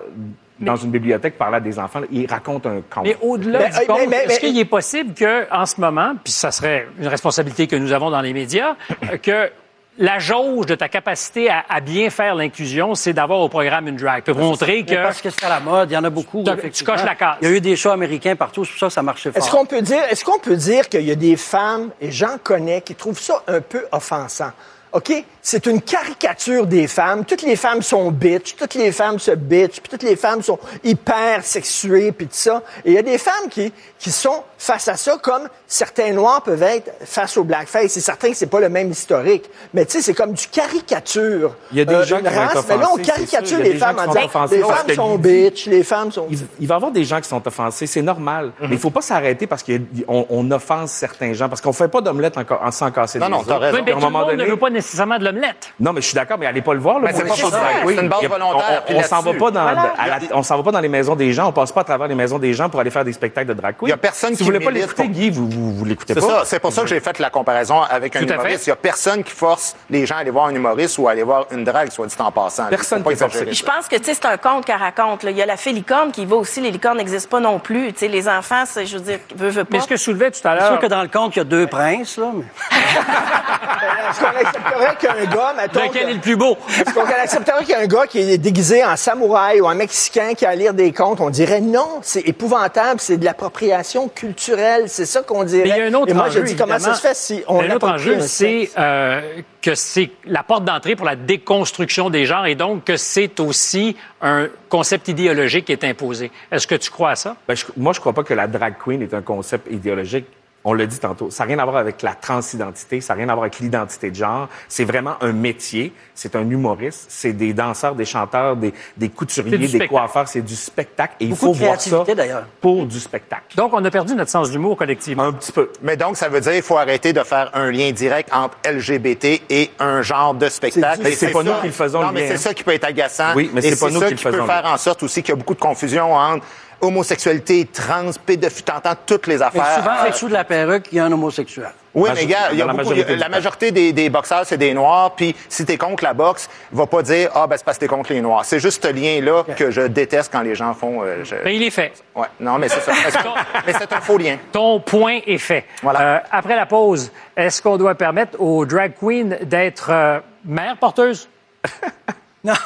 dans une bibliothèque parler à des enfants, là, ils racontent un conte. Mais au-delà Mais, du euh, mais- est-ce qu'il est possible que, en ce moment, puis ça serait une responsabilité que nous avons dans les médias, euh, que la jauge de ta capacité à, à bien faire l'inclusion, c'est d'avoir au programme une drag. Pour montrer que... Parce que c'est à la mode, il y en a beaucoup. Tu- coches la case. Il y a eu des shows américains partout, c'est pour ça que ça marchait fort. Est-ce qu'on peut dire, est-ce qu'on peut dire qu'il y a des femmes, et j'en connais, qui trouvent ça un peu offensant? OK? C'est une caricature des femmes. Toutes les femmes sont bitch, toutes les femmes se bitch, puis toutes les femmes sont hyper sexuées, puis tout ça. Et il y a des femmes qui, qui sont face à ça comme certains noirs peuvent être face au blackface. C'est certain que c'est pas le même historique. Mais tu sais, c'est comme du caricature. Il y a des euh, gens qui race. Mais là, on offensés, caricature les femmes en sont disant offensés les femmes que sont l'idée- bitch, les femmes sont... Il, il va y avoir des gens qui sont offensés, c'est normal. Mais il faut pas s'arrêter parce qu'on on offense certains gens, parce qu'on fait pas d'omelette encore, en sans casser Non, des non, autres. t'as raison. Oui, mais tout le monde ne veut pas nécessairement de Non, mais je suis d'accord, mais allez pas le voir. Là, Ben, c'est pas pour. C'est une base y volontaire, On, on s'en va pas dans, Voilà. à la- on s'en va pas dans les maisons des gens. On passe pas à travers les maisons des gens pour aller faire des spectacles de drag queen. Il y a personne si qui vous voulez pas l'écouter, pour- Guy, vous, vous, vous l'écoutez C'est pas. ça. C'est pour ça que j'ai fait la comparaison avec un Tout humoriste. Il n'y a personne qui force les gens à aller voir un humoriste ou à aller voir une drague, soit dit en passant. Personne qui exagérer Je pense que tu sais, c'est un conte qu'elle raconte. Il y a la fée licorne qui va aussi. Les licornes n'existent pas non plus. Tu sais, les enfants, c'est- je veux dire, veut, veut pas. Mais ce que je soulevais tout à C'est sûr l'heure... que dans le conte, il y a deux princes, là. mais- (laughs) accepterait qu'un gars, mettons... Lequel que- est le plus beau? Est-ce qu'on accepterait qu'il y a un gars qui est déguisé en samouraï ou en mexicain qui a à lire des contes? On dirait non, c'est épouvantable, c'est de l'appropriation culturelle, c'est ça qu'on dirait. Mais il y a un autre Et moi, enjeu, je dis comment ça se fait si on Un autre enjeu, c'est euh, que c'est la porte d'entrée pour la déconstruction des genres et donc que c'est aussi un concept idéologique qui est imposé. Est-ce que tu crois à ça? Ben, je- moi, je crois pas que la drag queen est un concept idéologique. On l'a dit tantôt, ça n'a rien à voir avec la transidentité, ça n'a rien à voir avec l'identité de genre. C'est vraiment un métier, c'est un humoriste, c'est des danseurs, des chanteurs, des, des C'est couturiers, du des spectacle. coiffeurs, c'est du spectacle. Et il Beaucoup faut de voir ça créativité, d'ailleurs. pour du spectacle. Donc, on a perdu notre sens d'humour collectivement. Un petit peu. Mais donc, ça veut dire qu'il faut arrêter de faire un lien direct entre LGBT et un genre de spectacle. Mais Et c'est pas nous qui le faisons, Non, le mais lien. c'est ça qui peut être agaçant. Oui, mais Et c'est pas nous ça qui le peut faisons, faire le- en sorte aussi qu'il y a beaucoup de confusion entre homosexualité, trans, pédophilie, t'entends toutes les Mais affaires. souvent, Euh, en dessous de la perruque, il y a un homosexuel. Oui, Major- mais gars, il y a dans la beaucoup- majorité il y a- du la temps. majorité des, des boxeurs, c'est des noirs. Puis si t'es contre la boxe, va pas dire ah ben c'est parce que t'es contre les noirs. C'est juste ce lien-là que je déteste quand les gens font. euh, je- Mais il est fait. Ouais, non, mais c'est ça. Mais c'est- (laughs) mais c'est un faux lien. Ton point est fait. Voilà. Euh, après la pause, est-ce qu'on doit permettre aux drag queens d'être euh, mères porteuses? (laughs)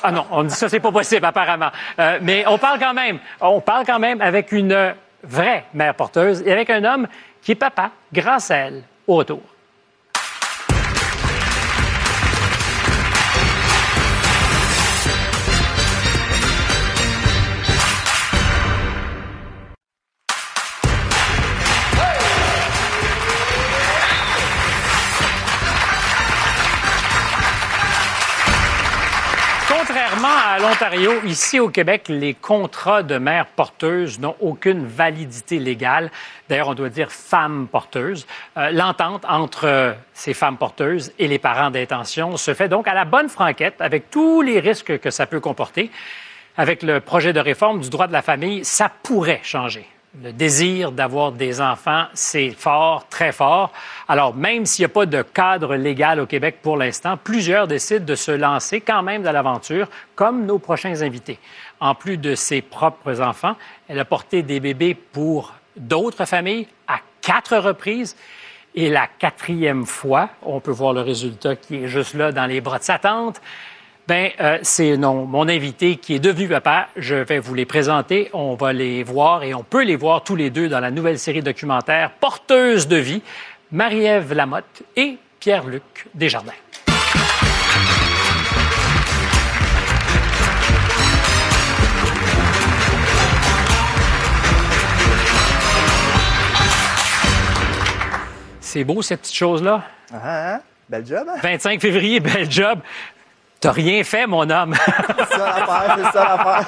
Ah non, on dit ça, c'est pas possible apparemment. Euh, mais on parle quand même, on parle quand même avec une vraie mère porteuse et avec un homme qui est papa grâce à elle au retour. À l'Ontario, ici au Québec, les contrats de mères porteuses n'ont aucune validité légale. D'ailleurs, on doit dire femmes porteuses. Euh, L'entente entre euh, ces femmes porteuses et les parents d'intention se fait donc à la bonne franquette, avec tous les risques que ça peut comporter. Avec le projet de réforme du droit de la famille, ça pourrait changer. Le désir d'avoir des enfants, c'est fort, très fort. Alors, même s'il n'y a pas de cadre légal au Québec pour l'instant, plusieurs décident de se lancer quand même dans l'aventure, comme nos prochains invités. En plus de ses propres enfants, elle a porté des bébés pour d'autres familles à quatre reprises. Et la quatrième fois, on peut voir le résultat qui est juste là dans les bras de sa tante. Ben, euh, c'est non, mon invité qui est devenu papa. Je vais vous les présenter. On va les voir et on peut les voir tous les deux dans la nouvelle série documentaire Porteuse de vie. Marie-Ève Lamotte et Pierre-Luc Desjardins. C'est beau, cette petite chose-là? Ah, hein? Bel job, hein? 25 février, bel job. T'as rien fait, mon homme. (laughs) C'est ça l'affaire, c'est ça l'affaire.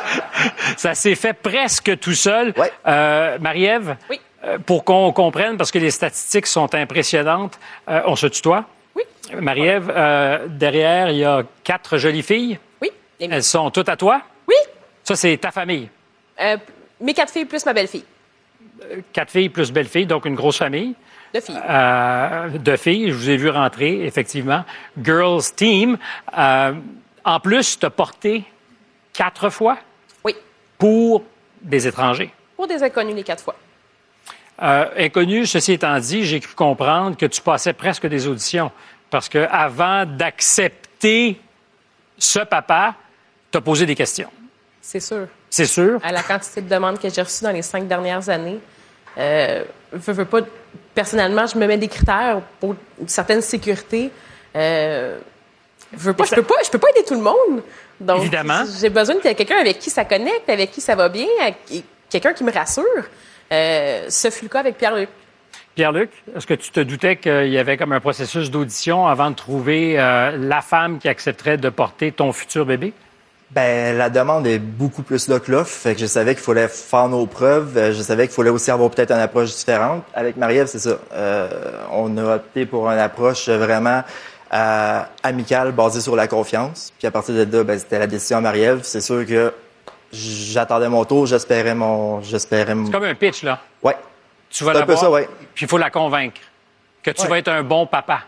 Ça s'est fait presque tout seul. Ouais. Euh, Marie-Ève, Oui. euh, pour qu'on comprenne, parce que les statistiques sont impressionnantes, euh, on se tutoie? Oui. Marie-Ève, euh, derrière, il y a quatre jolies filles. Oui. Les- Elles sont toutes à toi? Oui. Ça, c'est ta famille. Euh, mes quatre filles plus ma belle-fille. Quatre filles plus belle-fille, donc une grosse famille. De filles. Euh, de filles. Je vous ai vu rentrer, effectivement. Girls Team. Euh, en plus, tu as porté quatre fois? Oui. pour des étrangers. Pour des inconnus les quatre fois. Euh, inconnu, ceci étant dit, j'ai cru comprendre que tu passais presque des auditions. Parce que avant d'accepter ce papa, tu as posé des questions. C'est sûr. C'est sûr. À la quantité de demandes que j'ai reçues dans les cinq dernières années, euh, veux, veux pas, personnellement, je me mets des critères pour une certaine sécurité. Euh, veux pas, je peux pas, je peux pas aider tout le monde. Donc, Évidemment. j'ai besoin de quelqu'un avec qui ça connecte, avec qui ça va bien, quelqu'un qui me rassure. Euh, ce fut le cas avec Pierre-Luc. Pierre-Luc, est-ce que tu te doutais qu'il y avait comme un processus d'audition avant de trouver euh, la femme qui accepterait de porter ton futur bébé? Ben, la demande est beaucoup plus là que l'offre. Fait que je savais qu'il fallait faire nos preuves. Euh, Je savais qu'il fallait aussi avoir peut-être une approche différente. Avec Marie-Ève, c'est ça. Euh, on a opté pour une approche vraiment euh, amicale, basée sur la confiance. Puis à partir de là, ben, c'était la décision à Marie-Ève. C'est sûr que j'attendais mon tour, j'espérais mon... J'espérais mon... C'est comme un pitch, là. Ouais, Tu vas C'est un peu ça, ouais. puis il faut la convaincre que tu Ouais. vas être un bon papa.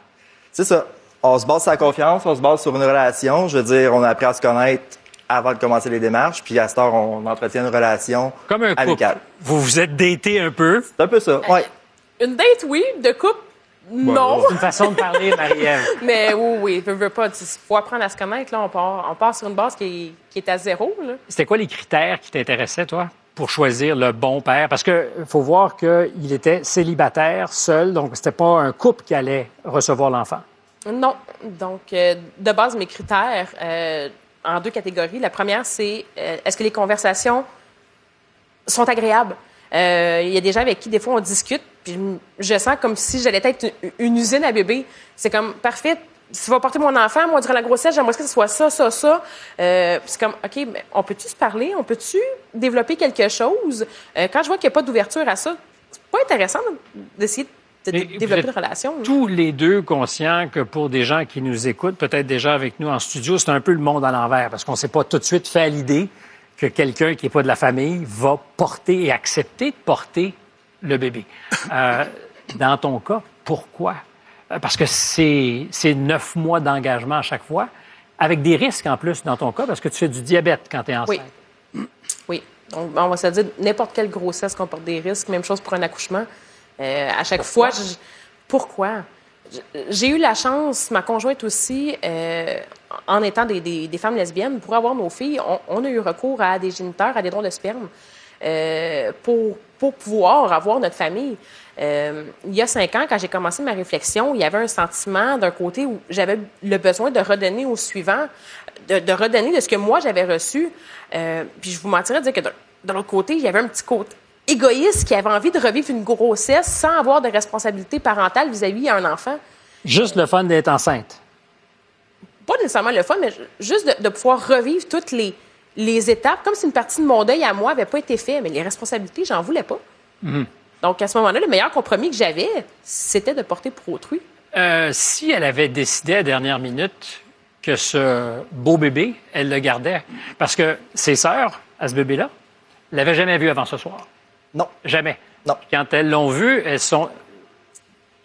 c'est ça. On se base sur la confiance, on se base sur une relation. Je veux dire, on a appris à se connaître avant de commencer les démarches. Puis à cette heure, on entretient une relation Comme un couple. amicale. Vous vous êtes daté un peu? C'est un peu ça, ouais. Une date, oui. De couple, non. C'est une façon de parler, Marie-Ève. (laughs) Mais oui, oui, veux, veux pas. Il faut apprendre à se connaître. Là, on part, on part sur une base qui est, qui est à zéro. Là. C'était quoi les critères qui t'intéressaient, toi, pour choisir le bon père? Parce que faut voir qu'il était célibataire, seul, donc c'était pas un couple qui allait recevoir l'enfant. Non. Donc, euh, de base, mes critères, euh, en deux catégories. La première, c'est euh, est-ce que les conversations sont agréables? Euh, Il y a des gens avec qui, des fois, on discute, puis je- sens comme si j'allais être une, usine à bébé. C'est comme, parfait, tu vas porter mon enfant, moi, durant la grossesse, j'aimerais que ce soit ça, ça, ça. Euh, c'est comme, OK, mais on peut-tu se parler? On peut-tu développer quelque chose? Quand je vois qu'il n'y a pas d'ouverture à ça, c'est pas intéressant d'essayer de, de Et développer une relation. Tous les deux conscients que pour des gens qui nous écoutent, peut-être déjà avec nous en studio, c'est un peu le monde à l'envers parce qu'on ne s'est pas tout de suite fait à l'idée que quelqu'un qui n'est pas de la famille va porter et accepter de porter le bébé. Euh, dans ton cas, pourquoi? Euh, Parce que c'est c'est neuf mois d'engagement à chaque fois, avec des risques en plus dans ton cas, parce que tu fais du diabète quand tu es enceinte. Oui. Oui. Donc, on va se dire, n'importe quelle grossesse comporte des risques, même chose pour un accouchement. Euh, à chaque fois, je- pourquoi? J'ai eu la chance, ma conjointe aussi, euh, en étant des, des- des femmes lesbiennes, pour avoir nos filles, on, on a eu recours à des géniteurs, à des dons de sperme, euh, pour, pour pouvoir avoir notre famille. Euh, il y a cinq ans, quand j'ai commencé ma réflexion, il y avait un sentiment d'un côté où j'avais le besoin de redonner au suivant, de, de redonner de ce que moi j'avais reçu. Euh, puis je vous mentirais de dire que de, de l'autre côté, il y avait un petit côté égoïste qui avait envie de revivre une grossesse sans avoir de responsabilité parentale vis-à-vis d'un enfant. Juste le fun d'être enceinte. Pas nécessairement le fun, mais ju- juste de, de pouvoir revivre toutes les, les étapes, comme si une partie de mon deuil à moi n'avait pas été faite. Mais les responsabilités, j'en voulais pas. Donc, à ce moment-là, le meilleur compromis que j'avais, c'était de porter pour autrui. Euh, si elle avait décidé à la dernière minute que ce beau bébé, elle le gardait, parce que ses sœurs, à ce bébé-là, l'avaient jamais vu avant ce soir. Non, Jamais. Non. Quand elles l'ont vu, elles sont.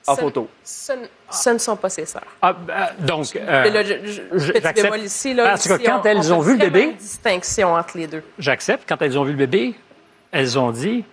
en Ce- photo. Ce, ne sont pas ses sœurs. Ah, ben, donc. euh, Mais là, je, je, petit bémol ici, là, Parce que quand on- elles on ont vu le bébé- une distinction entre les deux. J'accepte. Quand elles ont vu le bébé, elles ont dit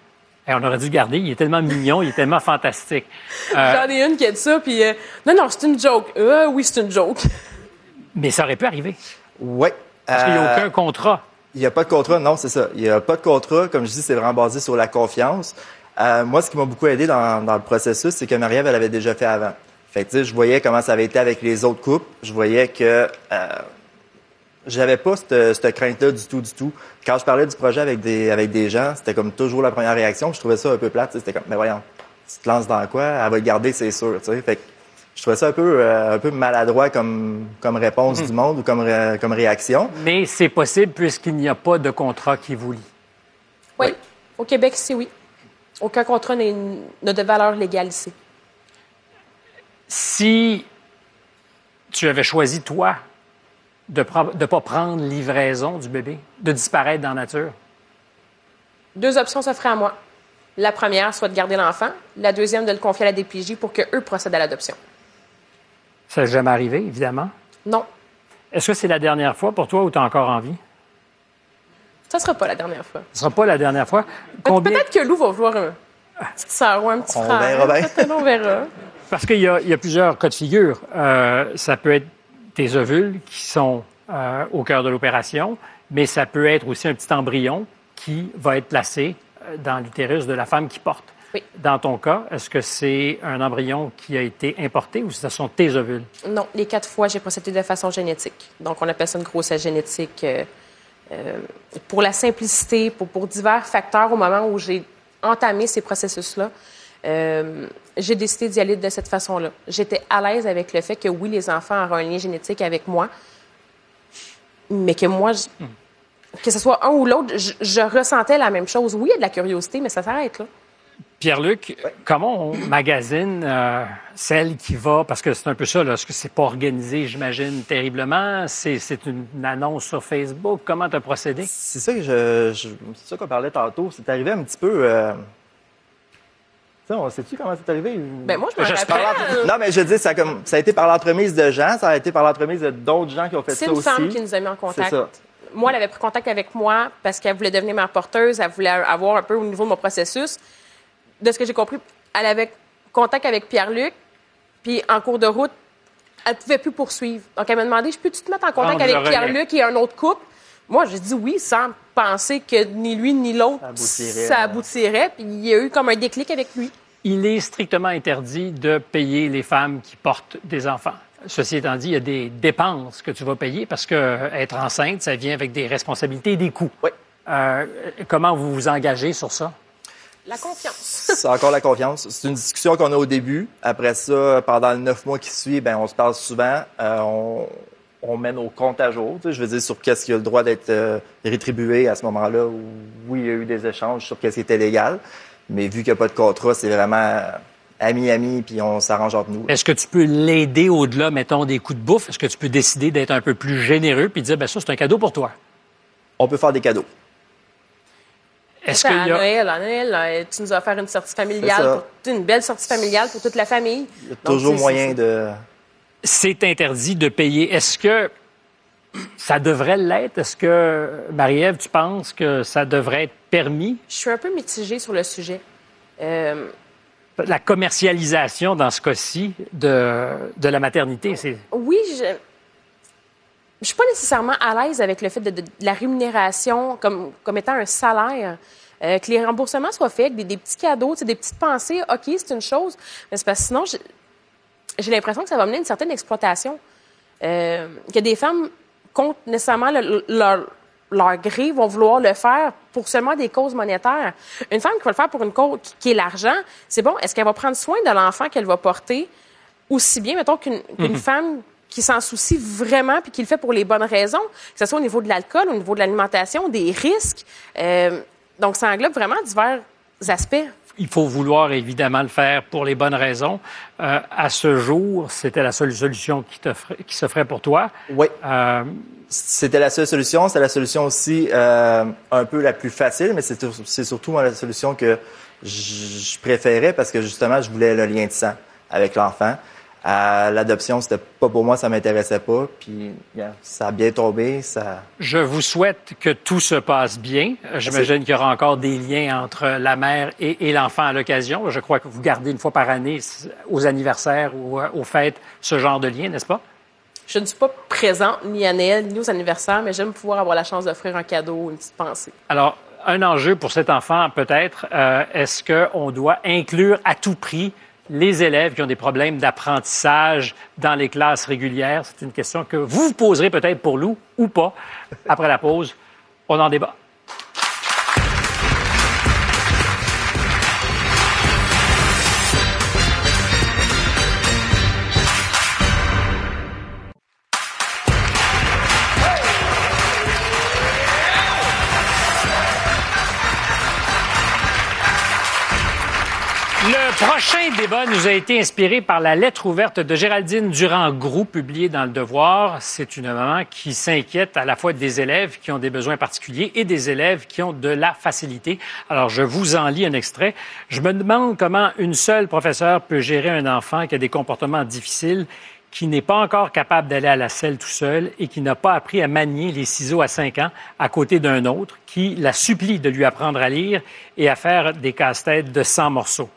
Eh, on aurait dû le garder. Il est tellement mignon, il est tellement fantastique. (laughs) Euh, J'en ai une qui a dit ça, puis euh, non, non, c'est une joke. Euh, oui, c'est une joke. (laughs) mais ça aurait pu arriver. Oui. Parce qu'il n'y a Euh, aucun contrat. Il n'y a pas de contrat, non, c'est ça. Il n'y a pas de contrat. Comme je dis, c'est vraiment basé sur la confiance. Euh, moi, ce qui m'a beaucoup aidé dans, dans le processus, c'est que Marie-Ève, elle avait déjà fait avant. Fait que, je voyais comment ça avait été avec les autres couples. Je voyais que euh, j'avais pas cette, cette crainte-là du tout, du tout. Quand je parlais du projet avec des, avec des gens, c'était comme toujours la première réaction. Je trouvais ça un peu plate. C'était comme, mais voyons, tu te lances dans quoi? Elle va le garder, c'est sûr. tu sais. Fait que je trouvais ça un peu, euh, un peu maladroit comme, comme réponse du monde ou comme, ré- comme réaction. Mais c'est possible puisqu'il n'y a pas de contrat qui vous lie. Oui. Au Québec, c'est oui. Aucun contrat n'a de valeur légale ici. Si tu avais choisi, toi, de ne pas prendre livraison du bébé, de disparaître dans la nature, Deux options s'offraient à moi. La première, soit de garder l'enfant. La deuxième, de le confier à la DPJ pour qu'eux procèdent à l'adoption. Ça n'est jamais arrivé, évidemment. Non, Est-ce que c'est la dernière fois pour toi ou tu as encore envie? ça ne sera pas la dernière fois. Ce ne sera pas la dernière fois. Pe- Combien... Peut-être que Lou va vouloir un petit sœur ou un petit On frère. verra bien. On verra. Parce qu'il y, a- il y a plusieurs cas de figure. Euh, ça peut être tes ovules qui sont euh, au cœur de l'opération, mais ça peut être aussi un petit embryon qui va être placé euh, dans l'utérus de la femme qui porte. Oui. Dans ton cas, est-ce que c'est un embryon qui a été importé ou ce sont tes ovules? Non, les quatre fois, j'ai procédé de façon génétique. Donc, on appelle ça une grossesse génétique. euh, euh, pour la simplicité, pour, pour divers facteurs, au moment où j'ai entamé ces processus-là, euh, j'ai décidé d'y aller de cette façon-là. J'étais à l'aise avec le fait que oui, les enfants auraient un lien génétique avec moi, mais que moi, je- que ce soit un ou l'autre, je, je ressentais la même chose. Oui, il y a de la curiosité, mais ça s'arrête là. Pierre-Luc, comment on magasine euh, celle qui va, parce que c'est un peu ça, là, est-ce que c'est pas organisé, j'imagine, terriblement? C'est, c'est une, annonce sur Facebook. Comment tu as procédé? C'est ça que je, je- c'est ça qu'on parlait tantôt. C'est arrivé un petit peu. Euh... Tu sais, on sait-tu comment c'est arrivé? Ben moi, je me J'espère. rappelle. Non, mais je dis, ça a, comme, ça a été par l'entremise de gens, ça a été par l'entremise d'autres gens qui ont fait C'est ça une aussi. femme qui nous a mis en contact. C'est ça. Moi, elle avait pris contact avec moi parce qu'elle voulait devenir mère porteuse, elle voulait avoir un peu au niveau de mon processus. De ce que j'ai compris, elle avait contact avec Pierre-Luc, puis en cours de route, elle ne pouvait plus poursuivre. Donc, elle m'a demandé, je peux-tu te mettre en Ah, contact on avec. Pierre-Luc et un autre couple? Moi, j'ai dit oui, sans penser que ni lui ni l'autre, aboutirait, ça ouais. aboutirait. Puis il y a eu comme un déclic avec lui. Il est strictement interdit de payer les femmes qui portent des enfants. Ceci étant dit, il y a des dépenses que tu vas payer parce que euh, être enceinte, ça vient avec des responsabilités et des coûts. Oui. Euh, comment vous vous engagez sur ça? La confiance. C'est encore la confiance. C'est une discussion qu'on a au début. Après ça, pendant les neuf mois qui suivent, ben, on se parle souvent. Euh, on, on mène au compte à jour. tu sais, Je veux dire, sur qu'est-ce qui a le droit d'être euh, rétribué à ce moment-là. Où, oui, il y a eu des échanges sur qu'est-ce qui était légal. Mais vu qu'il n'y a pas de contrat, c'est vraiment ami-ami, puis on s'arrange entre nous. Est-ce que tu peux l'aider au-delà, mettons, des coups de bouffe? Est-ce que tu peux décider d'être un peu plus généreux puis dire, ben ça, c'est un cadeau pour toi? On peut faire des cadeaux. Est-ce à qu'il y a... Noël, à Noël, là, tu nous as offert une sortie familiale, pour- une belle sortie familiale pour toute la famille. Il y a toujours c'est- moyen de... c'est interdit de payer. Est-ce que ça devrait l'être? Est-ce que, Marie-Ève, tu penses que ça devrait être permis? Je suis un peu mitigée sur le sujet. Euh, La commercialisation, dans ce cas-ci, de, de la maternité, c'est... oui, je je suis pas nécessairement à l'aise avec le fait de, de- de la rémunération comme, comme étant un salaire. Euh, que les remboursements soient faits avec des, des petits cadeaux, des petites pensées. OK, c'est une chose, mais c'est parce que sinon, j'ai- l'impression que ça va mener à une certaine exploitation. Euh, que des femmes, contre nécessairement le- leur, leur gré, vont vouloir le faire pour seulement des causes monétaires. Une femme qui va le faire pour une cause qui, est l'argent, c'est bon, est-ce qu'elle va prendre soin de l'enfant qu'elle va porter aussi bien, mettons, qu'une qu'une femme qui s'en soucie vraiment puis qui le fait pour les bonnes raisons, que ce soit au niveau de l'alcool, au niveau de l'alimentation, des risques. Euh, donc, ça englobe vraiment divers aspects. Il faut vouloir évidemment le faire pour les bonnes raisons. Euh, à ce jour, c'était la seule solution qui, qui s'offrait pour toi. Oui. Euh, C'était la seule solution. C'est la solution aussi euh, un peu la plus facile, mais c'est c'est surtout moi, la solution que je je préférais parce que justement, je voulais le lien de sang avec l'enfant. L'adoption, c'était pas pour moi, ça m'intéressait pas. Puis yeah, ça a bien tombé. Ça... Je vous souhaite que tout se passe bien. J'imagine qu'il y aura encore des liens entre la mère et, et l'enfant à l'occasion. Je crois que vous gardez une fois par année aux anniversaires ou euh, aux fêtes ce genre de lien, n'est-ce pas? Je ne suis pas présente ni à Noël ni aux anniversaires, mais j'aime pouvoir avoir la chance d'offrir un cadeau, une petite pensée. Alors, un enjeu pour cet enfant, peut-être, euh, est-ce qu'on doit inclure à tout prix les élèves qui ont des problèmes d'apprentissage dans les classes régulières? C'est une question que vous vous poserez peut-être pour Lou ou pas. Après la pause, on en débat. Prochain débat nous a été inspiré par la lettre ouverte de Géraldine Durand-Groux, publiée dans Le Devoir. C'est une maman qui s'inquiète à la fois des élèves qui ont des besoins particuliers et des élèves qui ont de la facilité. Alors, je vous en lis un extrait. Je me demande comment une seule professeure peut gérer un enfant qui a des comportements difficiles qui n'est pas encore capable d'aller à la selle tout seul et qui n'a pas appris à manier les ciseaux à cinq ans à côté d'un autre qui la supplie de lui apprendre à lire et à faire des casse-têtes de 100 morceaux.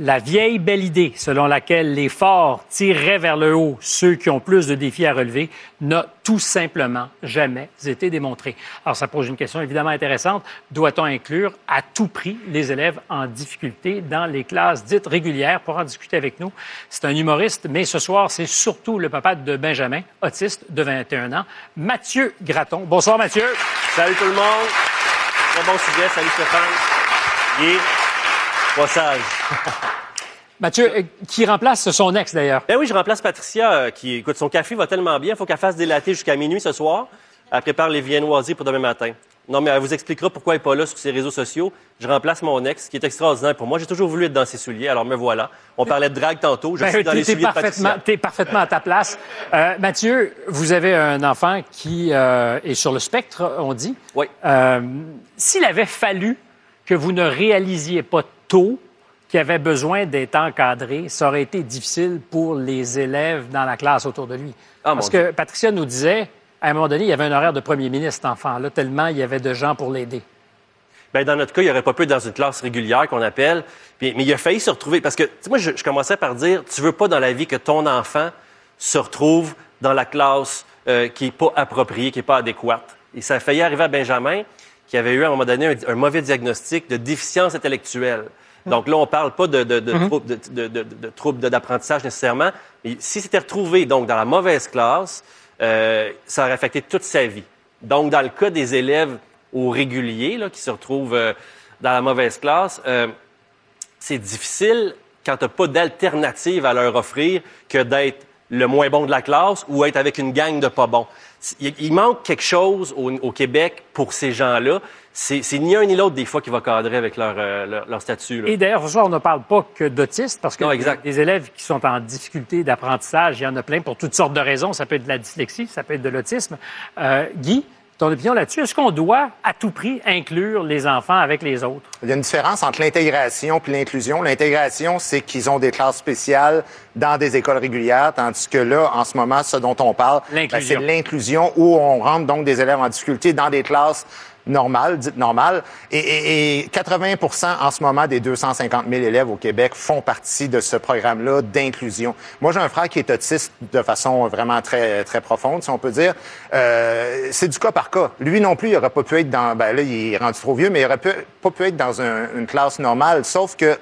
La vieille belle idée selon laquelle les forts tireraient vers le haut ceux qui ont plus de défis à relever n'a tout simplement jamais été démontrée. Alors ça pose une question évidemment intéressante. Doit-on inclure à tout prix les élèves en difficulté dans les classes dites régulières? Pour en discuter avec nous? C'est un humoriste, mais ce soir, c'est surtout le papa de Benjamin, autiste de 21 ans, Mathieu Graton. Bonsoir Mathieu. Salut tout le monde. Bon sujet. Salut Stéphane. (laughs) Mathieu, euh, qui remplace son ex d'ailleurs? Ben oui, je remplace Patricia, euh, qui, écoute, son café va tellement bien, il faut qu'elle fasse des latés jusqu'à minuit ce soir. Elle prépare les viennoiseries pour demain matin. Non, mais elle vous expliquera pourquoi elle n'est pas là sur ses réseaux sociaux. Je remplace mon ex, qui est extraordinaire pour moi. J'ai toujours voulu être dans ses souliers, alors me voilà. On parlait de drague tantôt, je Ben, suis dans les souliers de parfaitement, Patricia. t'es parfaitement à ta place. Euh, Mathieu, vous avez un enfant qui euh, est sur le spectre, on dit. Oui. S'il avait fallu que vous ne réalisiez pas tôt qu'il avait besoin d'être encadré, ça aurait été difficile pour les élèves dans la classe autour de lui. Ah, Parce que Patricia nous disait, à un moment donné, il y avait un horaire de premier ministre, cet enfant-là, tellement il y avait de gens pour l'aider. Ben, dans notre cas, il aurait pas pu être dans une classe régulière qu'on appelle. Puis- mais il a failli se retrouver. Parce que, moi, je, je commençais par dire, tu veux pas dans la vie que ton enfant se retrouve dans la classe euh, qui est pas appropriée, qui est pas adéquate. Et ça a failli arriver à Benjamin, qui avait eu à un moment donné un, un mauvais diagnostic de déficience intellectuelle. Donc là, on parle pas de, de, de, troubles de, de- de- de troubles d'apprentissage nécessairement. Mais si c'était retrouvé donc dans la mauvaise classe, euh, ça aurait affecté toute sa vie. Donc, dans le cas des élèves au régulier là, qui se retrouvent euh, dans la mauvaise classe, euh, c'est difficile quand tu n'as pas d'alternative à leur offrir que d'être le moins bon de la classe ou être avec une gang de pas bons. Il, manque quelque chose au, au Québec pour ces gens-là. C'est ni un ni l'autre des fois qui va cadrer avec leur, euh, leur, leur statut. là. Et d'ailleurs, ce soir, on ne parle pas que d'autistes, parce que Non, exact. des élèves qui sont en difficulté d'apprentissage, il y en a plein pour toutes sortes de raisons. Ça peut être de la dyslexie, ça peut être de l'autisme. Euh, Guy, ton opinion là-dessus, est-ce qu'on doit à tout prix inclure les enfants avec les autres? Il y a une différence entre l'intégration et l'inclusion. L'intégration, c'est qu'ils ont des classes spéciales dans des écoles régulières, tandis que là, en ce moment, ce dont on parle, ben, c'est l'inclusion où on rentre donc des élèves en difficulté dans des classes normales, dites normales. Et, et- et 80% en ce moment des 250 000 élèves au Québec font partie de ce programme-là d'inclusion. Moi, j'ai un frère qui est autiste de façon vraiment très très profonde, si on peut dire. Euh, c'est du cas par cas. Lui non plus, il aurait pas pu être dans. Ben là, il est rendu trop vieux, mais il aurait pu- pas pu être dans un- une classe normale. Sauf que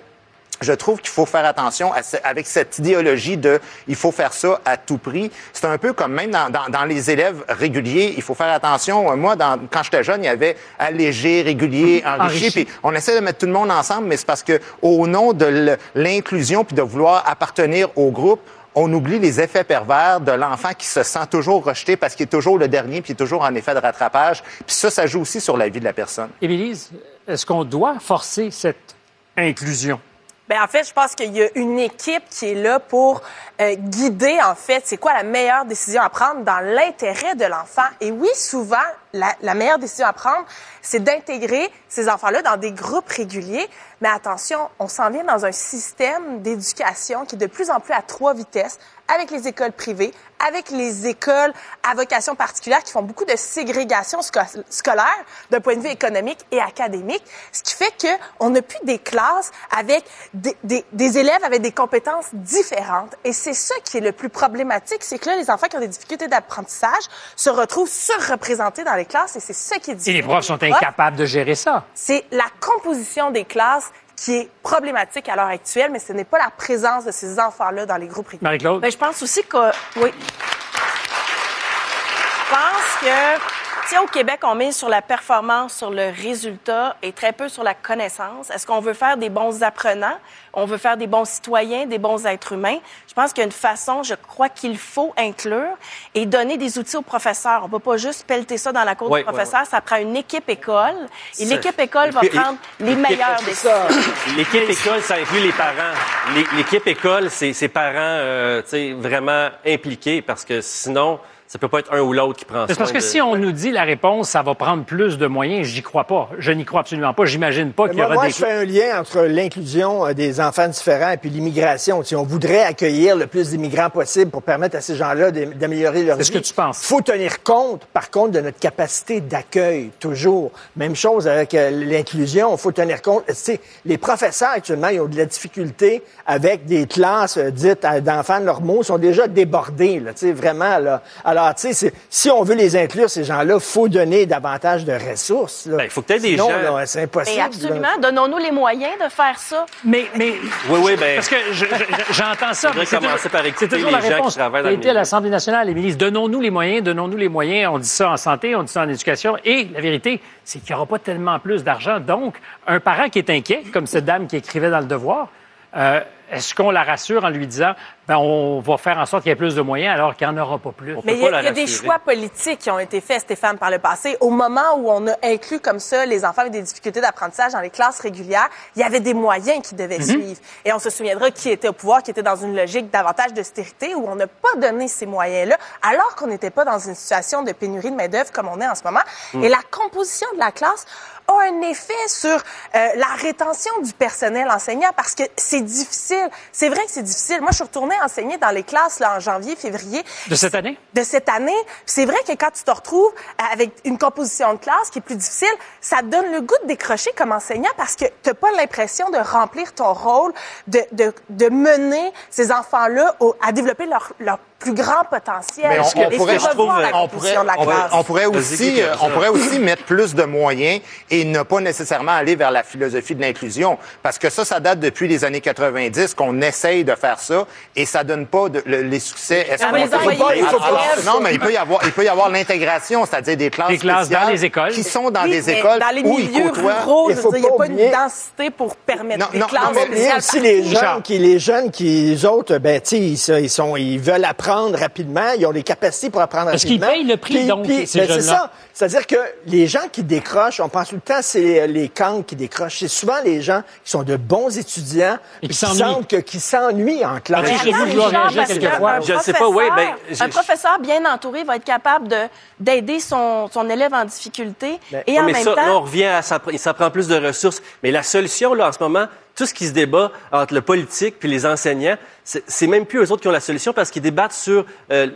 je trouve qu'il faut faire attention à ce- avec cette idéologie de il faut faire ça à tout prix. C'est un peu comme même dans, dans- dans les élèves réguliers, il faut faire attention. Euh, Moi, dans- quand j'étais jeune, il y avait allégé, régulier, (laughs) enrichi. Enrichi. Puis on essaie de mettre tout le monde ensemble, mais c'est parce que au nom de l'inclusion puis de vouloir appartenir au groupe, on oublie les effets pervers de l'enfant qui se sent toujours rejeté parce qu'il est toujours le dernier puis il est toujours en effet de rattrapage. Puis ça, ça joue aussi sur la vie de la personne. Émilise, est-ce qu'on doit forcer cette inclusion? Ben, en fait, je pense qu'il y a une équipe qui est là pour euh, guider, en fait, c'est quoi la meilleure décision à prendre dans l'intérêt de l'enfant. Et oui, souvent, la, la meilleure décision à prendre, c'est d'intégrer ces enfants-là dans des groupes réguliers. Mais attention, on s'en vient dans un système d'éducation qui est de plus en plus à trois vitesses, avec les écoles privées, avec les écoles à vocation particulière qui font beaucoup de ségrégation sco- scolaire d'un point de vue économique et académique, ce qui fait que on n'a plus des classes avec des, des- des élèves avec des compétences différentes. Et c'est ça qui est le plus problématique, c'est que là, les enfants qui ont des difficultés d'apprentissage se retrouvent surreprésentés dans les classes et c'est ça qui est Et difficile. les profs sont incapables de gérer ça. C'est la composition des classes qui est problématique à l'heure actuelle, mais ce n'est pas la présence de ces enfants-là dans les groupes réguliers. Marie-Claude? Ben, je pense aussi que, oui. Je pense que, sais, au Québec, on met sur la performance, sur le résultat et très peu sur la connaissance. Est-ce qu'on veut faire des bons apprenants? On veut faire des bons citoyens, des bons êtres humains? Je pense qu'il y a une façon, je crois qu'il faut inclure et donner des outils aux professeurs. On peut pas juste pelleter ça dans la cour Oui, du oui, professeur. Ça prend une équipe école. Et l'équipe école va (laughs) prendre les meilleurs des. L'équipe école, ça inclut les parents. L'équipe école, c'est ses parents euh, tu sais, vraiment impliqués parce que sinon, ça peut pas être un ou l'autre qui prend C'est parce que de- si on nous dit la réponse, ça va prendre plus de moyens, j'y crois pas. Je n'y crois absolument pas. J'imagine pas qu'il y Moi, aura moi, des... je fais un lien entre l'inclusion euh, des enfants différents et puis l'immigration. Si on voudrait accueillir le plus d'immigrants possible pour permettre à ces gens-là d'am- d'améliorer leur vie. C'est ce que tu penses. Il faut tenir compte, par contre, de notre capacité d'accueil, toujours. Même chose avec euh, l'inclusion. Il faut tenir compte. Tu sais, les professeurs, actuellement, ils ont de la difficulté avec des classes euh, dites d'enfants normaux, sont déjà débordés, là, tu sais, vraiment. Là. Alors, tu sais, c'est- si on veut les inclure, ces gens-là, faut donner davantage de ressources. Ben, il faut que t'aies des Sinon, gens- c'est impossible. Là. absolument. Donnons-nous les moyens de faire ça. Mais, mais Oui, oui, ben. Parce que je- je- j'entends ça. Mais c'est commencer toujours- par écouter C'est toujours les la gens qui réponse travaillent dans qui a le été à l'Assemblée nationale. Les ministres, donnons-nous les moyens, donnons-nous les moyens. On dit ça en santé, on dit ça en éducation. Et la vérité, c'est qu'il n'y aura pas tellement plus d'argent. Donc, un parent qui est inquiet, comme cette dame qui écrivait dans le devoir, euh, est-ce qu'on la rassure en lui disant, ben, on va faire en sorte qu'il y ait plus de moyens alors qu'il n'y en aura pas plus? Mais il y a, il y a des choix politiques qui ont été faits, Stéphane, par le passé. Au moment où on a inclus comme ça les enfants avec des difficultés d'apprentissage dans les classes régulières, il y avait des moyens qui devaient suivre. Et on se souviendra qui était au pouvoir, qui était dans une logique davantage d'austérité, où on n'a pas donné ces moyens-là, alors qu'on n'était pas dans une situation de pénurie de main-d'œuvre comme on est en ce moment. Et la composition de la classe a un effet sur euh, la rétention du personnel enseignant parce que c'est difficile. C'est vrai que c'est difficile. Moi, je suis retournée enseigner dans les classes là, en janvier, février De cette année? de cette année. C'est vrai que quand tu te retrouves avec une composition de classe qui est plus difficile, ça te donne le goût de décrocher comme enseignant parce que tu n'as pas l'impression de remplir ton rôle, de, de, de mener ces enfants-là à développer leur, leur plus grand potentiel. Mais on, on pourrait, trouve, la on pourrait, la on pourrait- aussi, euh, on pourrait aussi mettre plus de moyens et ne pas nécessairement aller vers la philosophie de l'inclusion, parce que ça, ça date depuis les années 90 qu'on essaye de faire ça et ça donne pas de- le- les succès. Est-ce Ah, qu'on mais les peut- pas- il faut Alors, non, mais il peut y avoir, il peut y avoir l'intégration, c'est-à-dire des classes, Des classes dans les écoles. qui sont dans Oui, des écoles dans les où ils milieux côtoient. ruraux, Il je faut veux dire, il n'y a pas une densité pour permettre Non, des non, classes non, mais aussi les jeunes qui, les jeunes qui, eux autres, ben, ils sont, ils veulent apprendre rapidement, ils ont les capacités pour apprendre Est-ce qu'ils rapidement. payent le prix, donc, ces ben, c'est ça. C'est-à-dire que les gens qui décrochent, on pense tout le temps, c'est les, les cancres qui décrochent. C'est souvent les gens qui sont de bons étudiants Et qui puis s'ennuient. sentent que- qui s'ennuient en classe. Mais Mais chez vous, attends, je parce ne sais pas, oui, ben, professeur- un professeur bien entouré va être capable de d'aider son, son élève en difficulté Ben, et en mais même ça, temps là, on revient à ça, ça prend plus de ressources. Mais la solution, là, en ce moment, tout ce qui se débat entre le politique puis les enseignants, c'est même plus eux autres qui ont la solution parce qu'ils débattent sur euh,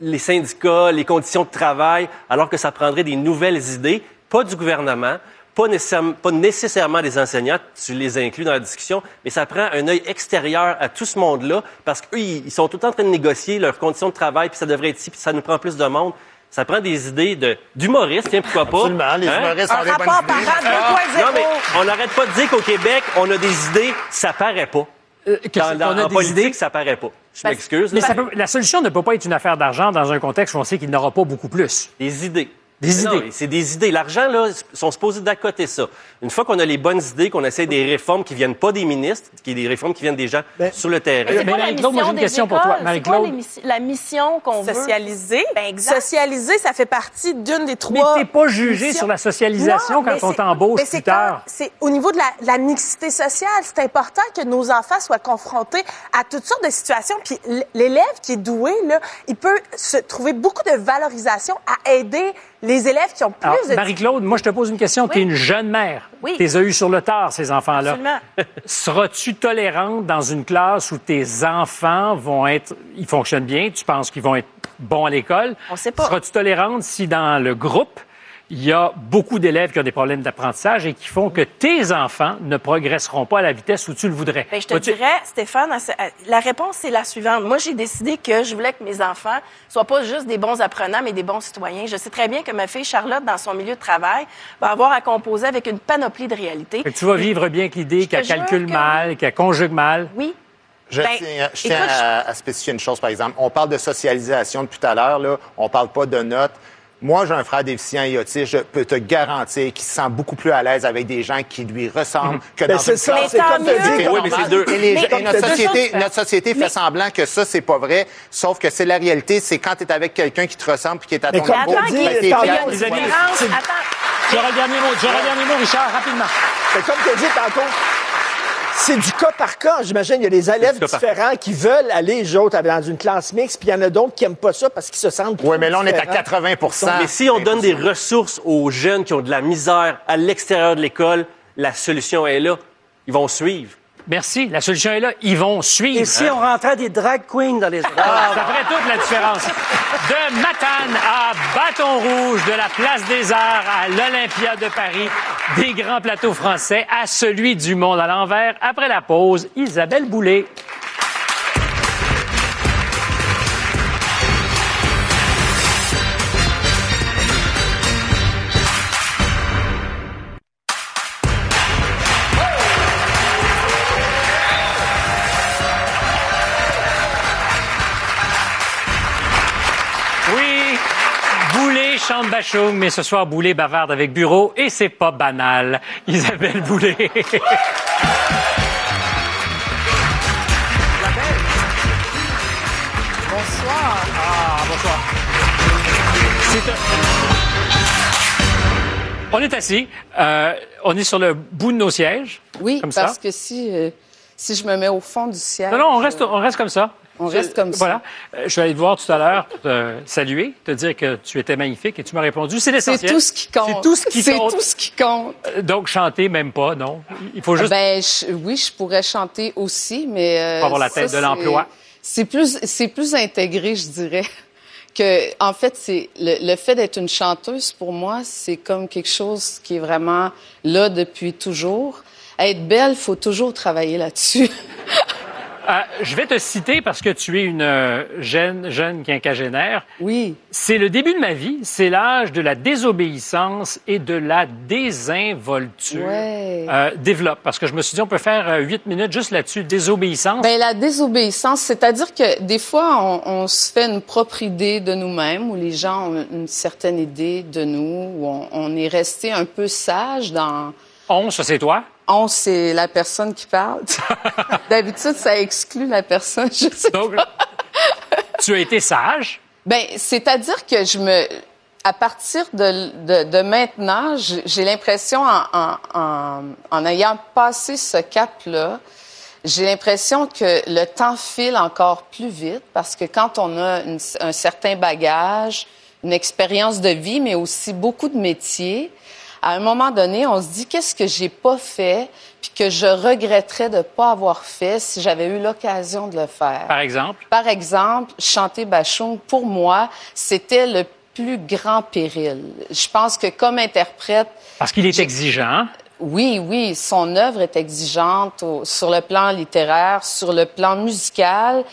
les syndicats, les conditions de travail, alors que ça prendrait des nouvelles idées, pas du gouvernement, pas nécessairement, des enseignants, tu les inclus dans la discussion, mais ça prend un œil extérieur à tout ce monde-là, parce qu'eux, ils ils sont tout le temps en train de négocier leurs conditions de travail, puis ça devrait être ici, puis ça nous prend plus de monde. Ça prend des idées de d'humoristes, tiens, pourquoi pas. Absolument, les Hein? humoristes Un ont des bonnes rapport idées. parent Ah, 2.0. non, mais on n'arrête pas de dire qu'au Québec, on a des idées, ça paraît pas. Euh, que Dans, c'est- dans- qu'on a en des politique, idées? ça paraît pas. Je Parce- m'excuse. Mais là. ça peut- la solution ne peut pas être une affaire d'argent dans un contexte où on sait qu'il n'aura pas beaucoup plus. Des idées. Des Mais non, idées. mais C'est des idées. L'argent, là, sont supposés d'accoter ça. Une fois qu'on a les bonnes idées, qu'on essaie des réformes qui viennent pas des ministres, qui des réformes qui viennent des gens Ben, sur le terrain. mais Marie-Claude, moi, j'ai une question pour toi. écoles? C'est quoi Marie-Claude? la mission qu'on veut? Socialiser? Ben, exact. Socialiser, ça fait partie d'une des Mais trois. t'es pas jugé missions. sur la socialisation Non, quand mais on t'embauche mais c'est plus tard. C'est au niveau de la, la mixité sociale. C'est important que nos enfants soient confrontés à toutes sortes de situations. Puis l'élève qui est doué, là, il peut se trouver beaucoup de valorisation à aider les élèves qui ont plus Alors, de... Marie-Claude, moi, je te pose une question. Tu es une jeune mère. Oui. Tu les as eus sur le tard, ces enfants-là. Absolument. (laughs) Seras-tu tolérante dans une classe où tes enfants vont être. Ils fonctionnent bien, tu penses qu'ils vont être bons à l'école? On sait pas. Seras-tu tolérante si dans le groupe, il y a beaucoup d'élèves qui ont des problèmes d'apprentissage et qui font que tes enfants ne progresseront pas à la vitesse où tu le voudrais? Ben, je te dirais, Stéphane, la réponse, c'est la suivante. Moi, j'ai décidé que je voulais que mes enfants soient pas juste des bons apprenants, mais des bons citoyens. Je sais très bien que ma fille Charlotte, dans son milieu de travail, va avoir à composer avec une panoplie de réalités. Que tu vas vivre bien avec l'idée qu'elle calcule que mal, qu'elle conjugue mal. Oui. Je Ben, tiens, je tiens écoute, à, à spécifier une chose, par exemple. On parle de socialisation depuis tout à l'heure, là. On parle pas de notes. Moi, j'ai un frère déficient et autiste. Je peux te garantir qu'il se sent beaucoup plus à l'aise avec des gens qui lui ressemblent que Ben, dans c'est une ça, classe c'est comme de tu dis. vie Oui, mais c'est deux. Et, les- Mais- et comme notre société, notre société fait Mais- semblant que ça, c'est pas vrai. Sauf que c'est la réalité. C'est quand tu es avec quelqu'un qui te ressemble puis qui est à ton niveau, ben, dit, c'est- Attends. J'aurai le dernier mot. J'aurai le dernier mot, Richard, rapidement. Mais comme tu dit tantôt, c'est du cas par cas. J'imagine qu'il y a des élèves différents qui veulent aller, les autres, dans une classe mixte, puis il y en a d'autres qui n'aiment pas ça parce qu'ils se sentent Oui, mais là, on est à différents. 80 Mais si on donne des ressources aux jeunes qui ont de la misère à l'extérieur de l'école, la solution est là. Ils vont suivre. Merci. La solution est là. Ils vont suivre. Et si on rentrait des drag queens dans les? (laughs) Ah, ça ferait toute la différence. De Matane à Bâton Rouge, de la Place des Arts à l'Olympia de Paris, des grands plateaux français à celui du monde à l'envers. Après la pause, Isabelle Boulay. Chante Bachung, mais ce soir, Boulay bavarde avec Bureau et c'est pas banal. (laughs) Isabelle Boulay. Bonsoir. Ah, bonsoir. C'est un- On est assis. Euh, on est sur le bout de nos sièges. Oui, Comme ça? parce que si, euh, si je me mets au fond du ciel. Non, non, on reste, on reste comme ça. On reste comme ça. Voilà. Euh, Je suis allé te voir tout à l'heure pour te saluer, te dire que tu étais magnifique et tu m'as répondu. C'est C'est l'essentiel. tout ce qui compte. C'est tout ce qui C'est compte. tout ce qui compte. Euh, Donc, chanter, même pas, non? Il faut juste. Ben, je- oui, je pourrais chanter aussi, mais. euh, Faut avoir la ça, tête de c'est- l'emploi. C'est plus, c'est plus intégré, je dirais. (laughs) Que, en fait, c'est le, le fait d'être une chanteuse pour moi, c'est comme quelque chose qui est vraiment là depuis toujours. Être belle, faut toujours travailler là-dessus. Euh, (laughs) je vais te citer parce que tu es une euh, jeune, jeune quinquagénaire. Oui. C'est le début de ma vie. C'est l'âge de la désobéissance et de la désinvolture. Ouais. Euh, développe. Parce que je me suis dit, on peut faire euh, huit minutes juste là-dessus. Désobéissance. Ben la désobéissance, c'est-à-dire que des fois on, on se fait une propre idée de nous-mêmes, ou les gens ont une certaine idée de nous, où on, on est resté un peu sage dans. On, ça c'est toi? On, c'est la personne qui parle. (laughs) D'habitude, ça exclut la personne. Je sais Donc, tu as été sage? Ben, c'est-à-dire que je me, à partir de, de, de maintenant, j'ai j'ai l'impression, en, en, en, en ayant passé ce cap-là, j'ai l'impression que le temps file encore plus vite parce que quand on a une- un certain bagage, une expérience de vie, mais aussi beaucoup de métiers, à un moment donné, on se dit qu'est-ce que j'ai pas fait, puis que je regretterais de pas avoir fait si j'avais eu l'occasion de le faire? Par exemple? Par exemple, chanter Bachung, pour moi, c'était le plus grand péril. Je pense que comme interprète, Parce qu'il est exigeant. oui, oui, son œuvre est exigeante au- sur le plan littéraire, sur le plan musical.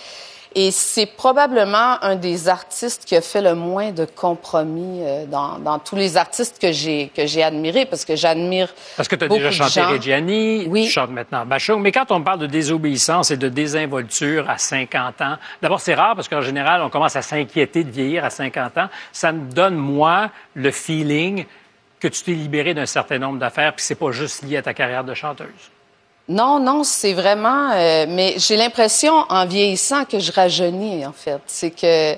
Et c'est probablement un des artistes qui a fait le moins de compromis euh, dans, dans tous les artistes que j'ai que j'ai admirés, parce que j'admire Parce que tu as beaucoup déjà chanté. Reggiani, Oui. tu chantes maintenant Bachung. Mais quand on parle de désobéissance et de désinvolture à 50 ans, d'abord, c'est rare parce qu'en général, on commence à s'inquiéter de vieillir à 50 ans. Ça me donne, moi, le feeling que tu t'es libéré d'un certain nombre d'affaires puis c'est pas juste lié à ta carrière de chanteuse. Non, non, c'est vraiment. euh, mais j'ai l'impression, en vieillissant, que je rajeunis, en fait. C'est que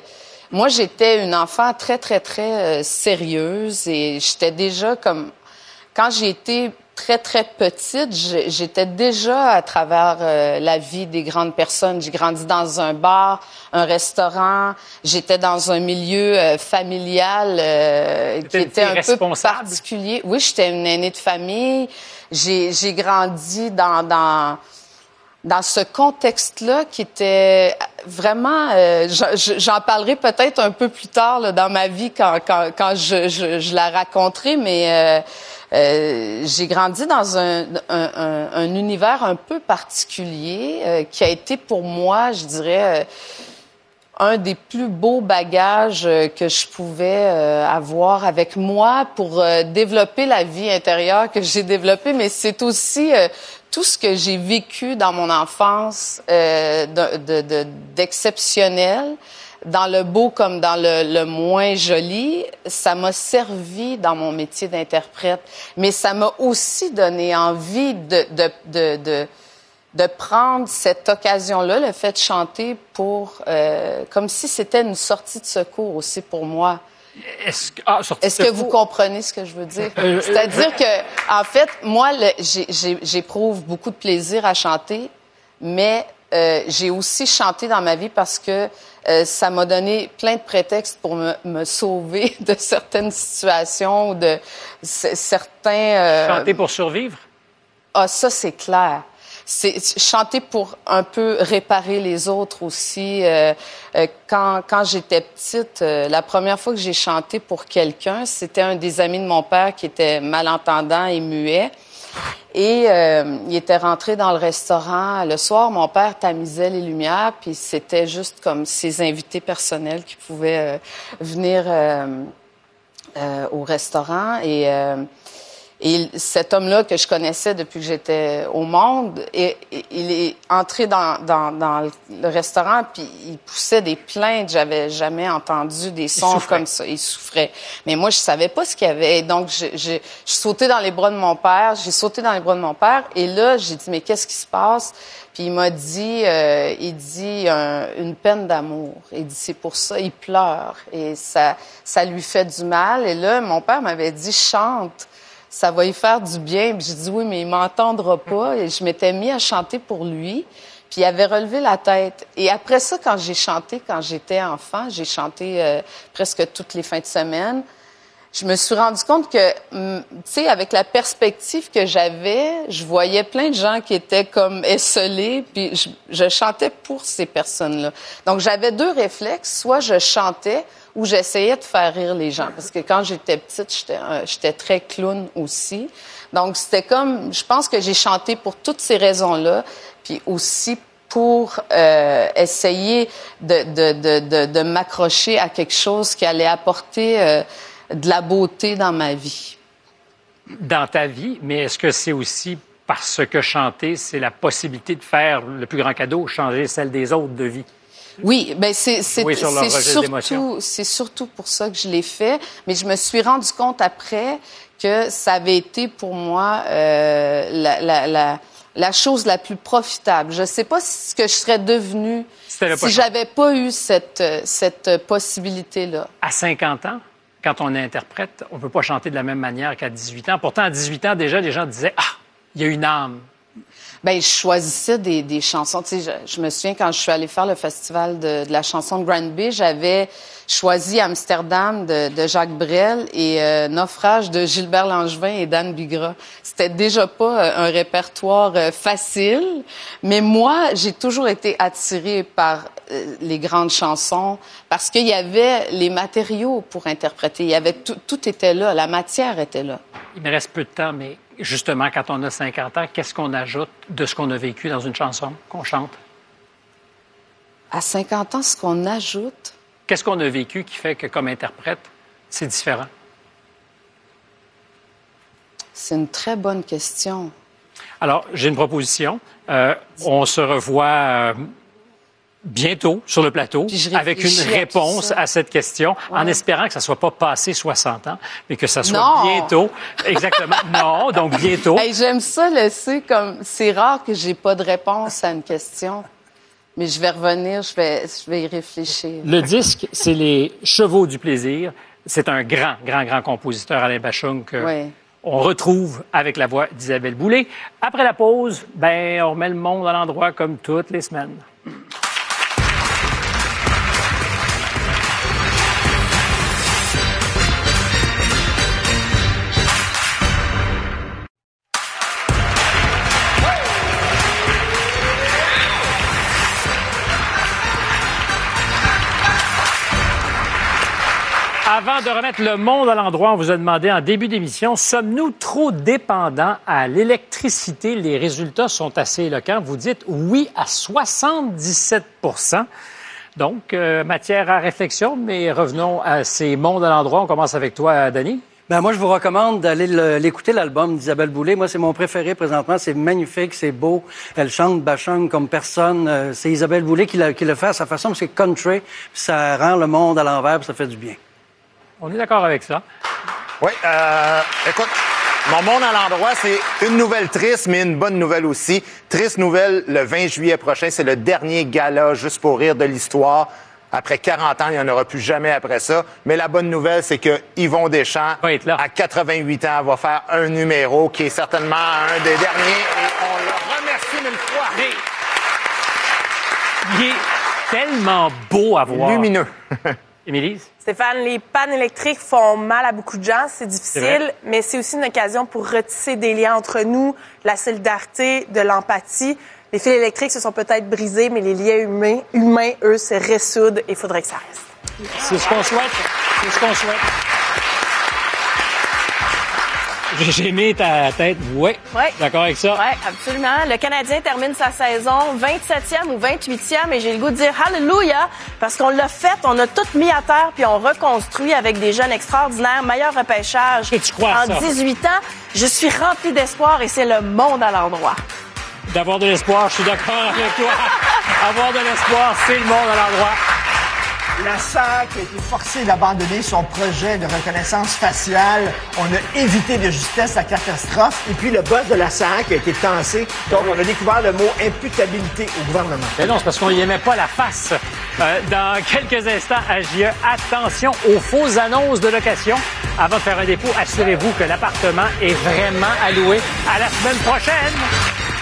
moi, j'étais une enfant très, très, très euh, sérieuse et j'étais déjà comme. Quand j'ai été très, très petite, j'ai- j'étais déjà à travers euh, la vie des grandes personnes. J'ai grandi dans un bar, un restaurant. J'étais dans un milieu euh, familial euh, qui était un peu particulier. Oui, j'étais une aînée de famille. J'ai j'ai grandi dans... dans dans ce contexte-là qui était vraiment, euh, je- je- j'en parlerai peut-être un peu plus tard là, dans ma vie quand, quand, quand je, je, je la raconterai, mais euh, euh, j'ai grandi dans un, un, un- un univers un peu particulier euh, qui a été pour moi, je dirais, euh, un des plus beaux bagages euh, que je pouvais avoir avec moi pour développer la vie intérieure que j'ai développée, mais c'est aussi tout ce que j'ai vécu dans mon enfance euh, de- de- de- d'exceptionnel, dans le beau comme dans le, moins joli. Ça m'a servi dans mon métier d'interprète, mais ça m'a aussi donné envie de de prendre cette occasion-là, le fait de chanter pour, euh, comme si c'était une sortie de secours aussi pour moi. Est-ce que, ah, que vous comprenez ce que je veux dire? Euh, euh, C'est-à-dire que, en fait, moi, j'éprouve beaucoup de plaisir à chanter, mais euh, j'ai aussi chanté dans ma vie parce que euh, ça m'a donné plein de prétextes pour me, me sauver (laughs) de certaines situations ou de certains... euh, Chanter pour survivre? ah, ça, c'est clair. C'est chanter pour un peu réparer les autres aussi. Euh, euh, quand quand j'étais petite, euh, la première fois que j'ai chanté pour quelqu'un, c'était un des amis de mon père qui était malentendant et muet. Et euh, il était rentré dans le restaurant le soir. Mon père tamisait les lumières, puis c'était juste comme ses invités personnels qui pouvaient euh, venir euh, euh, au restaurant. Et et cet homme-là que je connaissais depuis que j'étais au monde, et, et- il est entré dans, dans, dans le restaurant puis il poussait des plaintes. J'avais jamais entendu des sons comme ça. Il souffrait. Mais moi, je savais pas ce qu'il y avait. Et donc, je sautais dans les bras de mon père. J'ai sauté dans les bras de mon père. Et là, j'ai dit, mais qu'est-ce qui se passe? Puis il m'a dit, euh, il dit un- une peine d'amour. Il dit, c'est pour ça, il pleure. Et ça, ça lui fait du mal. Et là, mon père m'avait dit, chante ça va y faire du bien. Puis j'ai dit oui, mais il m'entendra pas. Et je m'étais mis à chanter pour lui. Puis il avait relevé la tête. Et après ça, quand j'ai chanté, quand j'étais enfant, j'ai chanté euh, presque toutes les fins de semaine. Je me suis rendu compte que, hum, tu sais, avec la perspective que j'avais, je voyais plein de gens qui étaient comme esselés, puis je, je chantais pour ces personnes-là. Donc j'avais deux réflexes, soit je chantais ou j'essayais de faire rire les gens, parce que quand j'étais petite, j'étais très clown aussi. Donc c'était comme, je pense que j'ai chanté pour toutes ces raisons-là, puis aussi pour euh, essayer de m'accrocher à quelque chose qui allait apporter euh, de la beauté dans ma vie. dans ta vie, mais est-ce que c'est aussi parce que chanter, c'est la possibilité de faire le plus grand cadeau, changer celle des autres de vie? Oui, ben c'est surtout c'est surtout pour ça que je l'ai fait, mais je me suis rendu compte après que ça avait été pour moi euh, la, la, la la chose la plus profitable. Je sais pas ce que je serais devenue Si j'avais pas eu cette cette possibilité là. À 50 ans, quand on est interprète, on ne peut pas chanter de la même manière qu'à 18 ans. Pourtant, à 18 ans, déjà, les gens disaient Ah, il y a une âme. Ben, je choisissais des, des chansons. Tu sais, je, me souviens quand je suis allée faire le festival de, la chanson de Granby, j'avais choisi Amsterdam de, Jacques Brel et euh, Naufrage de Gilbert Langevin et Dan Bigra. C'était déjà pas euh, un répertoire euh, facile, mais moi, j'ai toujours été attirée par les grandes chansons parce qu'il y avait les matériaux pour interpréter. Il y avait tout était là, la matière était là. Il me reste peu de temps, mais justement, quand on a 50 ans, qu'est-ce qu'on ajoute de ce qu'on a vécu dans une chanson qu'on chante? À 50 ans, ce qu'on ajoute, Qu'est-ce qu'on a vécu qui fait que, comme interprète, c'est différent? c'est une très bonne question. Alors, j'ai une proposition. Euh, on se revoit euh, bientôt sur le plateau avec une à réponse à cette question, en espérant que ça soit pas passé 60 ans, mais que ça soit Non. bientôt. Exactement. (laughs) non, donc bientôt. Hey, J'aime ça laisser comme. C'est rare que j'ai pas de réponse à une question, mais je vais revenir, je vais, je vais y réfléchir. Le disque, c'est les Chevaux du plaisir. C'est un grand, grand, grand compositeur, Alain Bachung, que. On retrouve avec la voix d'Isabelle Boulay. Après la pause, ben, on remet le monde à l'endroit comme toutes les semaines. Avant de remettre le monde à l'endroit, on vous a demandé en début d'émission, sommes-nous trop dépendants à l'électricité? Les résultats sont assez éloquents. Vous dites oui à 77 Donc, euh, matière à réflexion, mais revenons à ces mondes à l'endroit. On commence avec toi, Dani. Ben moi, je vous recommande d'aller le- l'écouter, l'album d'Isabelle Boulay. Moi, c'est mon préféré présentement. C'est magnifique, c'est beau. Elle chante Bachung comme personne. Euh, c'est Isabelle Boulay qui, le fait à sa façon, parce que c'est country, ça rend le monde à l'envers, ça fait du bien. On est d'accord avec ça. Oui, euh, écoute, mon monde à l'endroit, c'est une nouvelle triste, mais une bonne nouvelle aussi. Triste nouvelle, le 20 juillet prochain, c'est le dernier gala juste pour rire de l'histoire. Après 40 ans, il n'y en aura plus jamais après ça. Mais la bonne nouvelle, c'est que Yvon Deschamps, à 88 ans, va faire un numéro qui est certainement un des derniers. Et on le remercie mille fois. Il est tellement beau à voir. Lumineux. (laughs) Émilie? Stéphane, les pannes électriques font mal à beaucoup de gens, c'est difficile, mais c'est aussi une occasion pour retisser des liens entre nous, de la solidarité, de l'empathie. Les fils électriques se sont peut-être brisés, mais les liens humains, humains eux, se ressoudent et il faudrait que ça reste. C'est ce qu'on souhaite. C'est ce qu'on souhaite. (laughs) J'ai aimé ta tête. Oui. D'accord avec ça? Oui, absolument. Le Canadien termine sa saison 27e ou 28e et j'ai le goût de dire Hallelujah parce qu'on l'a fait, on a tout mis à terre puis on reconstruit avec des jeunes extraordinaires, meilleur repêchage. crois à en ça? 18 ans, je suis rempli d'espoir et c'est le monde à l'endroit. D'avoir de l'espoir, je suis d'accord avec toi. (laughs) Avoir de l'espoir, c'est le monde à l'endroit. La SAC a été forcée d'abandonner son projet de reconnaissance faciale. On a évité de justesse la catastrophe. Et puis, le boss de la SAC a été tassé. Donc, on a découvert le mot imputabilité au gouvernement. Non, c'est parce qu'on n'y aimait pas la face. Euh, dans quelques instants, à JE, attention aux fausses annonces de location. Avant de faire un dépôt, assurez-vous que l'appartement est vraiment alloué. À la semaine prochaine!